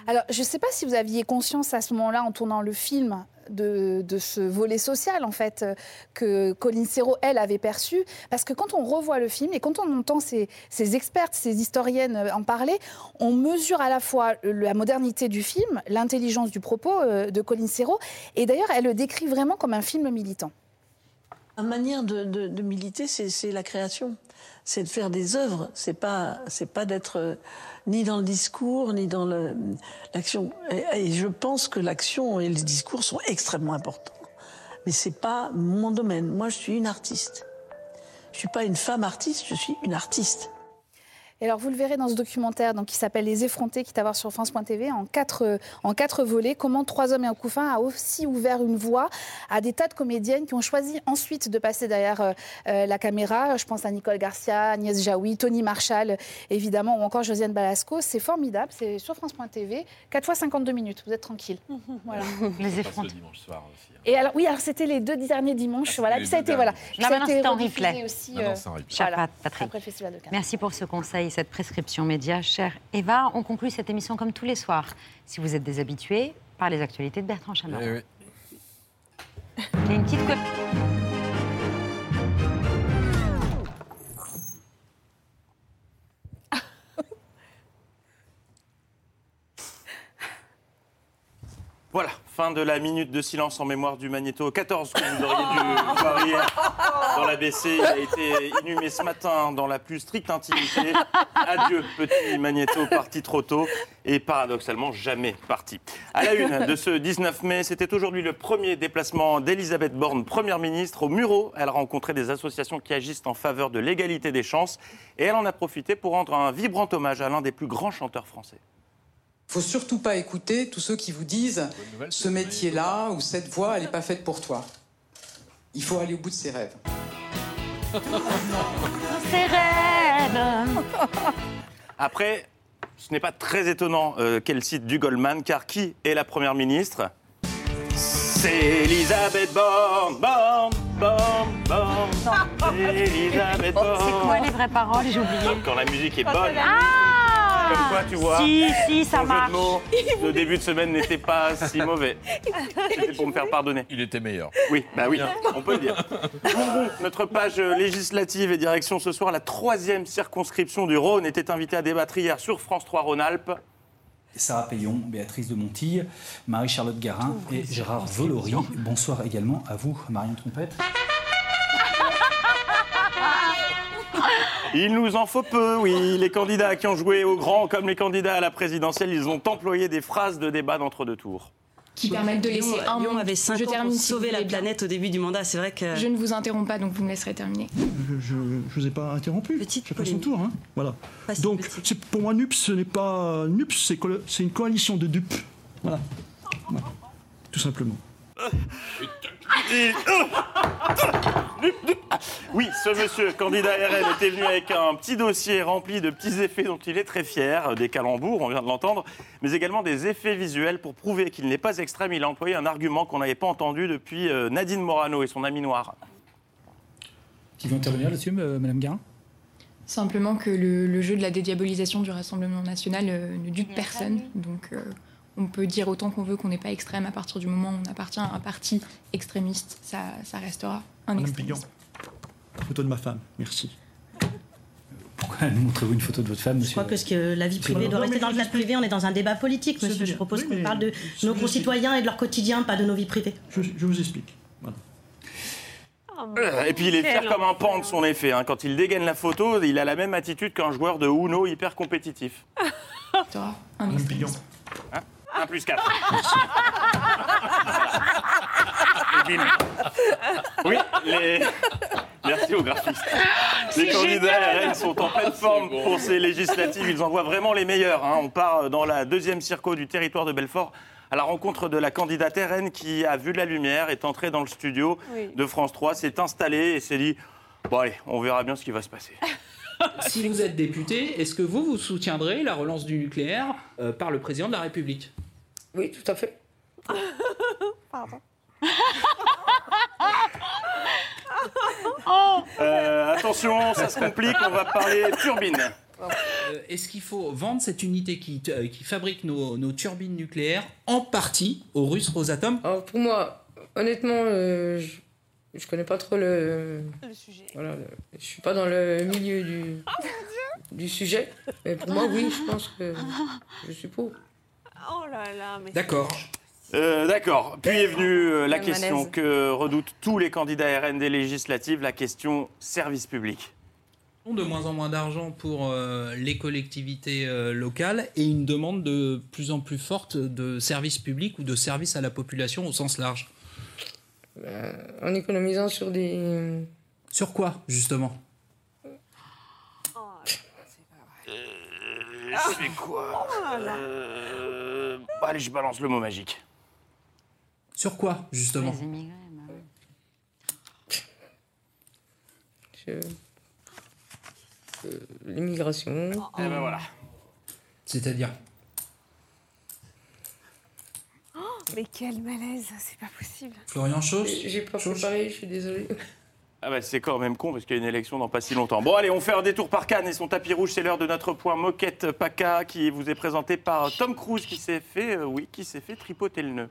Alors, je ne sais pas si vous aviez conscience à ce moment-là, en tournant le film, de, ce volet social, en fait, que Colin Serrault, elle, avait perçu. Parce que quand on revoit le film et quand on entend ces, ces expertes, ces historiennes euh, en parler, on mesure à la fois la modernité du film, l'intelligence du propos euh, de Colin Serrault. Et d'ailleurs, elle le décrit vraiment comme un film militant. La manière de, militer, c'est la création. C'est de faire des œuvres. C'est pas, pas d'être euh, ni dans le discours, ni dans l'action. Et, et je pense que l'action et le discours sont extrêmement importants. Mais c'est pas mon domaine. Moi, je suis une artiste. Je suis pas une femme artiste, je suis une artiste. Et alors, vous le verrez dans ce documentaire donc, qui s'appelle Les effrontés, qui est à voir sur France.tv, en quatre, euh, en quatre volets, comment Trois hommes et un couffin a aussi ouvert une voie à des tas de comédiennes qui ont choisi ensuite de passer derrière euh, euh, la caméra. Je pense à Nicole Garcia, Agnès Jaoui, Tony Marshall, évidemment, ou encore Josiane Balasco. C'est formidable, c'est sur France.tv, 4 fois 52 minutes, vous êtes tranquille. Voilà. Les effrontés. le dimanche soir aussi. Et alors, oui, alors c'était les deux derniers dimanches, voilà. les Puis ça a été, voilà. derniers. Maintenant, été c'est en replay. aussi, Maintenant, euh, c'est en replay. Cher voilà, Patrick. après le Festival de Cannes. Merci pour ce conseil, cette prescription média. Chère Eva, on conclut cette émission comme tous les soirs. Si vous êtes des habitués, par les actualités de Bertrand Chameroy. Eh oui. Il y a une petite copie. Voilà, Fin de la minute de silence en mémoire du Magnéto 14 que vous auriez dû voir hier dans l'ABC. Il a été inhumé ce matin dans la plus stricte intimité. Adieu, petit Magnéto, parti trop tôt et paradoxalement jamais parti. À la une de ce 19 mai, c'était aujourd'hui le premier déplacement d'Elisabeth Borne, Première ministre, au Muro. Elle a rencontré des associations qui agissent en faveur de l'égalité des chances et elle en a profité pour rendre un vibrant hommage à l'un des plus grands chanteurs français. Faut surtout pas écouter tous ceux qui vous disent ce métier-là ou cette voix, elle n'est pas faite pour toi. Il faut aller au bout de ses rêves. Ses rêves. Après, ce n'est pas très étonnant euh, qu'elle cite du Goldman, car qui est la première ministre? C'est Elisabeth Borne, Borne, Borne, Borne. C'est Elisabeth Borne. C'est quoi les vraies paroles? J'ai oublié. Quand la musique est Quand bonne. Ah Comme quoi, tu vois. Si, si, ça ton jeu de marche. mots de début de semaine n'était pas si mauvais. C'était pour me faire pardonner. Il était meilleur. Oui, bah oui, on peut le dire. Notre page législative et direction ce soir, la troisième circonscription du Rhône était invitée à débattre hier sur France 3 Rhône-Alpes. Sarah Payon, Béatrice de Montille, Marie-Charlotte Garin et Gérard Volory. Bonsoir également à vous, Marion Trompette. Il nous en faut peu, oui. Les candidats qui ont joué au grand comme les candidats à la présidentielle, ils ont employé des phrases de débat d'entre deux tours. qui permettent de laisser un Lyon monde. avait 5 Je ans termine pour sauver la planète au début du mandat. C'est vrai que. Je ne vous interromps pas, donc vous me laisserez terminer. Je ne vous ai pas interrompu. Chacun son tour. Hein. Voilà. Donc, c'est- pour moi, NUPS, ce n'est pas. NUPS, c'est co- une coalition de dupes. Voilà. Voilà. Tout simplement. Oui, ce monsieur, candidat RN, était venu avec un petit dossier rempli de petits effets dont il est très fier, des calembours, on vient de l'entendre, mais également des effets visuels pour prouver qu'il n'est pas extrême. Il a employé un argument qu'on n'avait pas entendu depuis euh, Nadine Morano et son ami noir. Qui veut intervenir là-dessus, euh, Madame Garin? Simplement que le, le jeu de la dédiabolisation du Rassemblement national euh, ne dupe personne. Donc euh, on peut dire autant qu'on veut qu'on n'est pas extrême. À partir du moment où on appartient à un parti extrémiste, ça, ça restera un Madame extrémiste. Pillon, photo de ma femme. Merci. Pourquoi nous montrez-vous une photo de votre femme, Je monsieur crois que, ce que la vie privée doit rester dans le je cadre privé. On est dans un débat politique, monsieur. Je propose Oui, qu'on parle de je nos concitoyens et de leur quotidien, pas de nos vies privées. Je, je vous explique. Voilà. Et puis il est fier comme un pan de son effet. hein. Quand il dégaine la photo, il a la même attitude qu'un joueur de Uno hyper compétitif. Un. Hein 1 plus 4. Et bim. Oui, les... merci aux graphistes. Les candidats génial. RN sont en pleine forme pour ces législatives. Ils envoient vraiment les meilleurs. hein. On part dans la deuxième circo du territoire de Belfort à la rencontre de la candidate RN qui a vu la lumière, est entrée dans le studio Oui. de France 3, s'est installée et s'est dit Bon, allez, on verra bien ce qui va se passer. Si vous êtes député, est-ce que vous, vous soutiendrez la relance du nucléaire euh, par le président de la République? Oui, tout à fait. Pardon. Euh, attention, ça se complique, on va parler turbine. Euh, Est-ce qu'il faut vendre cette unité qui, qui fabrique nos, nos turbines nucléaires en partie aux Russes Rosatom Alors, pour moi, honnêtement, euh, je, je connais pas trop le. sujet. Voilà, le- je suis pas dans le milieu du, du sujet. Mais pour moi, oui, je pense que je suis pour. Oh là là, mais. D'accord. Euh, D'accord. Puis est venue euh, la Le question malaise. que redoutent tous les candidats RN des législatives, la question service public. de moins en moins d'argent pour euh, les collectivités euh, locales et une demande de plus en plus forte de services publics ou de services à la population au sens large. Euh, en économisant sur des. Sur quoi, justement? Euh, je fais quoi? Euh, Allez, je balance le mot magique. Sur quoi, justement? Je- euh, L'immigration. Eh ben voilà. C'est-à-dire Oh, mais quel malaise, c'est pas possible. Florian Chauche J'ai pas préparé, je suis désolée. Ah bah c'est quand même con parce qu'il y a une élection dans pas si longtemps. Bon allez, on fait un détour par Cannes et son tapis rouge, c'est l'heure de notre point moquette PACA qui vous est présenté par Tom Cruise qui s'est fait, euh, oui, qui s'est fait tripoter le nœud.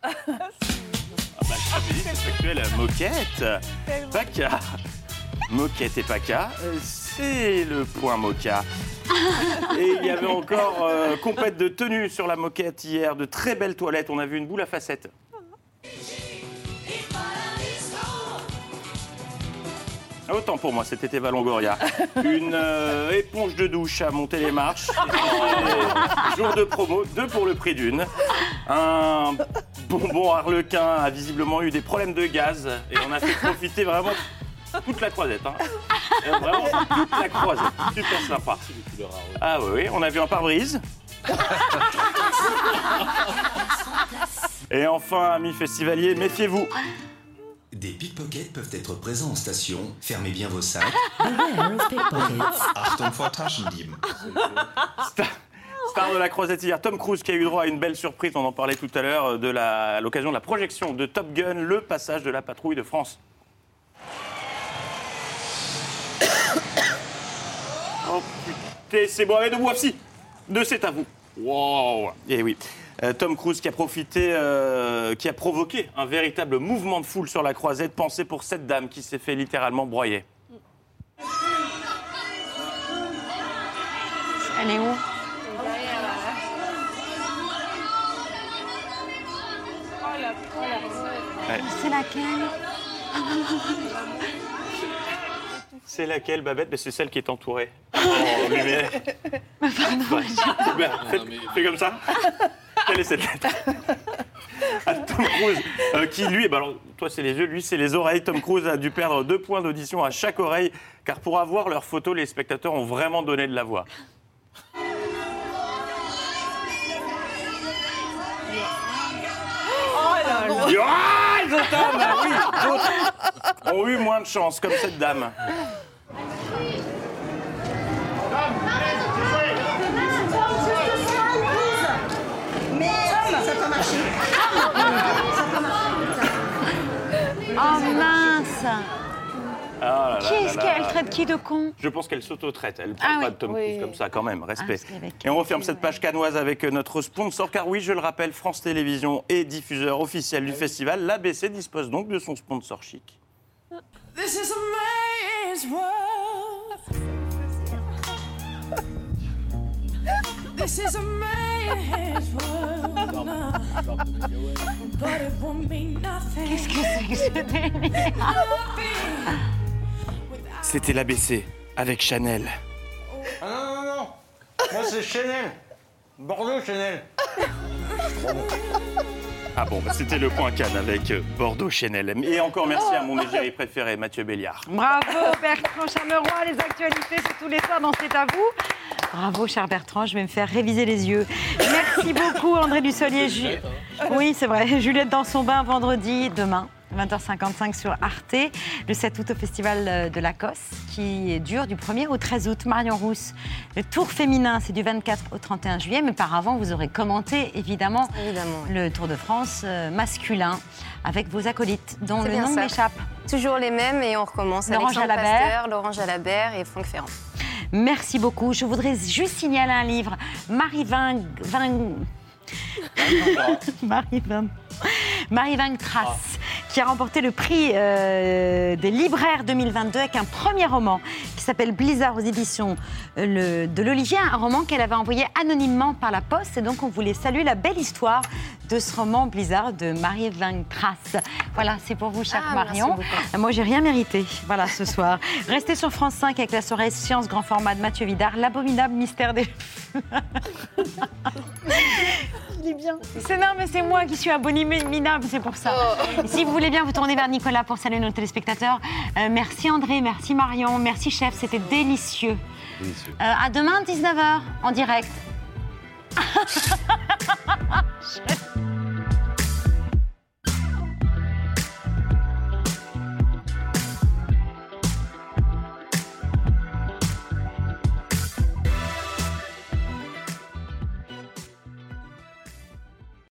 Ah bah je factuel, moquette, PACA. Moquette et PACA, c'est le point mocha. Et il y avait encore euh, compète de tenue sur la moquette hier, de très belles toilettes. On a vu une boule à facettes. Ah, Autant pour moi, c'était Eva Longoria. Une euh, éponge de douche à monter les marches. Et Jour de promo, deux pour le prix d'une. Un bonbon harlequin a visiblement eu des problèmes de gaz et on a fait profiter vraiment toute la croisette. hein. Euh, Vraiment toute la croisette. Super sympa. Ah oui, oui, on a vu un pare-brise. Et enfin, amis festivaliers, méfiez-vous. Des pickpockets peuvent être présents en station. Fermez bien vos sacs. Achtung vor Taschendieben. Star de la croisette hier, Tom Cruise qui a eu droit à une belle surprise, on en parlait tout à l'heure, de la- à l'occasion de la projection de Top Gun, le passage de la patrouille de France. Oh putain, c'est De c'est à vous. Wow Et oui. Euh, Tom Cruise qui a profité, euh, qui a provoqué un véritable mouvement de foule sur la croisette. Pensez pour cette dame qui s'est fait littéralement broyer. Elle est où? Ouais. C'est laquelle? C'est laquelle, Babette? Ben, C'est celle qui est entourée. En lumière. Ben, fais, fais comme ça. Quelle est cette lettre À Tom Cruise, euh, qui lui, ben alors, toi c'est les yeux, lui c'est les oreilles. Tom Cruise a dû perdre deux points d'audition à chaque oreille, car pour avoir leur photo, les spectateurs ont vraiment donné de la voix. Ah, les ah oui, d'autres ont eu moins de chance, comme cette dame. Mais ça peut marcher. Oh mince Ah là Qui est-ce qu'elle traite qui de con Je pense qu'elle s'auto-traite. Elle ne Ah parle oui. pas de Tom Oui. Cruise comme ça, quand même. Respect. Ah, parce qu'avec Et on referme cette page canoise avec euh, notre sponsor, car oui, je le rappelle, France Télévisions est diffuseur officiel du festival. L'ABC dispose donc de son sponsor chic. This is a world. This is a man's world. But it won't mean nothing. Qu'est-ce que c'est que ce délire? C'était l'ABC avec Chanel. Ah non, non, non Moi, c'est Chanel. Bordeaux, Chanel. Ah bon, bah, c'était le point Cannes avec euh, Bordeaux Chanel. Et encore merci à mon égérie préféré, Mathieu Béliard. Bravo Bertrand Chameroy, les actualités c'est tous les soirs dans C'est à vous. Bravo cher Bertrand, je vais me faire réviser les yeux. Merci beaucoup André Dussolier. Ju- Oui c'est vrai, Juliette dans son bain vendredi, demain. 20h55 sur Arte, le 7 août au Festival euh, de la Cosse, qui dure du 1er au 13 août. Marion Rousse, le tour féminin, c'est du 24 au 31 juillet, mais par avant, vous aurez commenté évidemment, le Tour de France euh, masculin avec vos acolytes, dont le nom m'échappe. Toujours les mêmes et on recommence. Laurent Jalabert. Pasteur, Laurent Jalabert et Franck Ferrand. Merci beaucoup. Je voudrais juste signaler un livre. Marie Ving... Ving- Marie Ving... Marie Ving Trace, qui a remporté le prix euh, des libraires 2022 avec un premier roman qui s'appelle Blizzard aux éditions euh, le- de l'Olivier, un roman qu'elle avait envoyé anonymement par la poste. Et donc, on voulait saluer la belle histoire de ce roman Blizzard de Marie Ving Trace. Voilà, c'est pour vous, chère Ah, Marion. Moi, j'ai rien mérité, voilà, ce soir. Restez sur France 5 avec la soirée Science Grand Format de Mathieu Vidard, l'abominable mystère des... Il est bien. C'est non, mais c'est moi qui suis abominable, c'est pour ça. Si vous voulez bien vous tourner vers Nicolas pour saluer nos téléspectateurs. Euh, merci André, merci Marion, merci chef, c'était délicieux. Délicieux. Euh, à demain, 19h, en direct.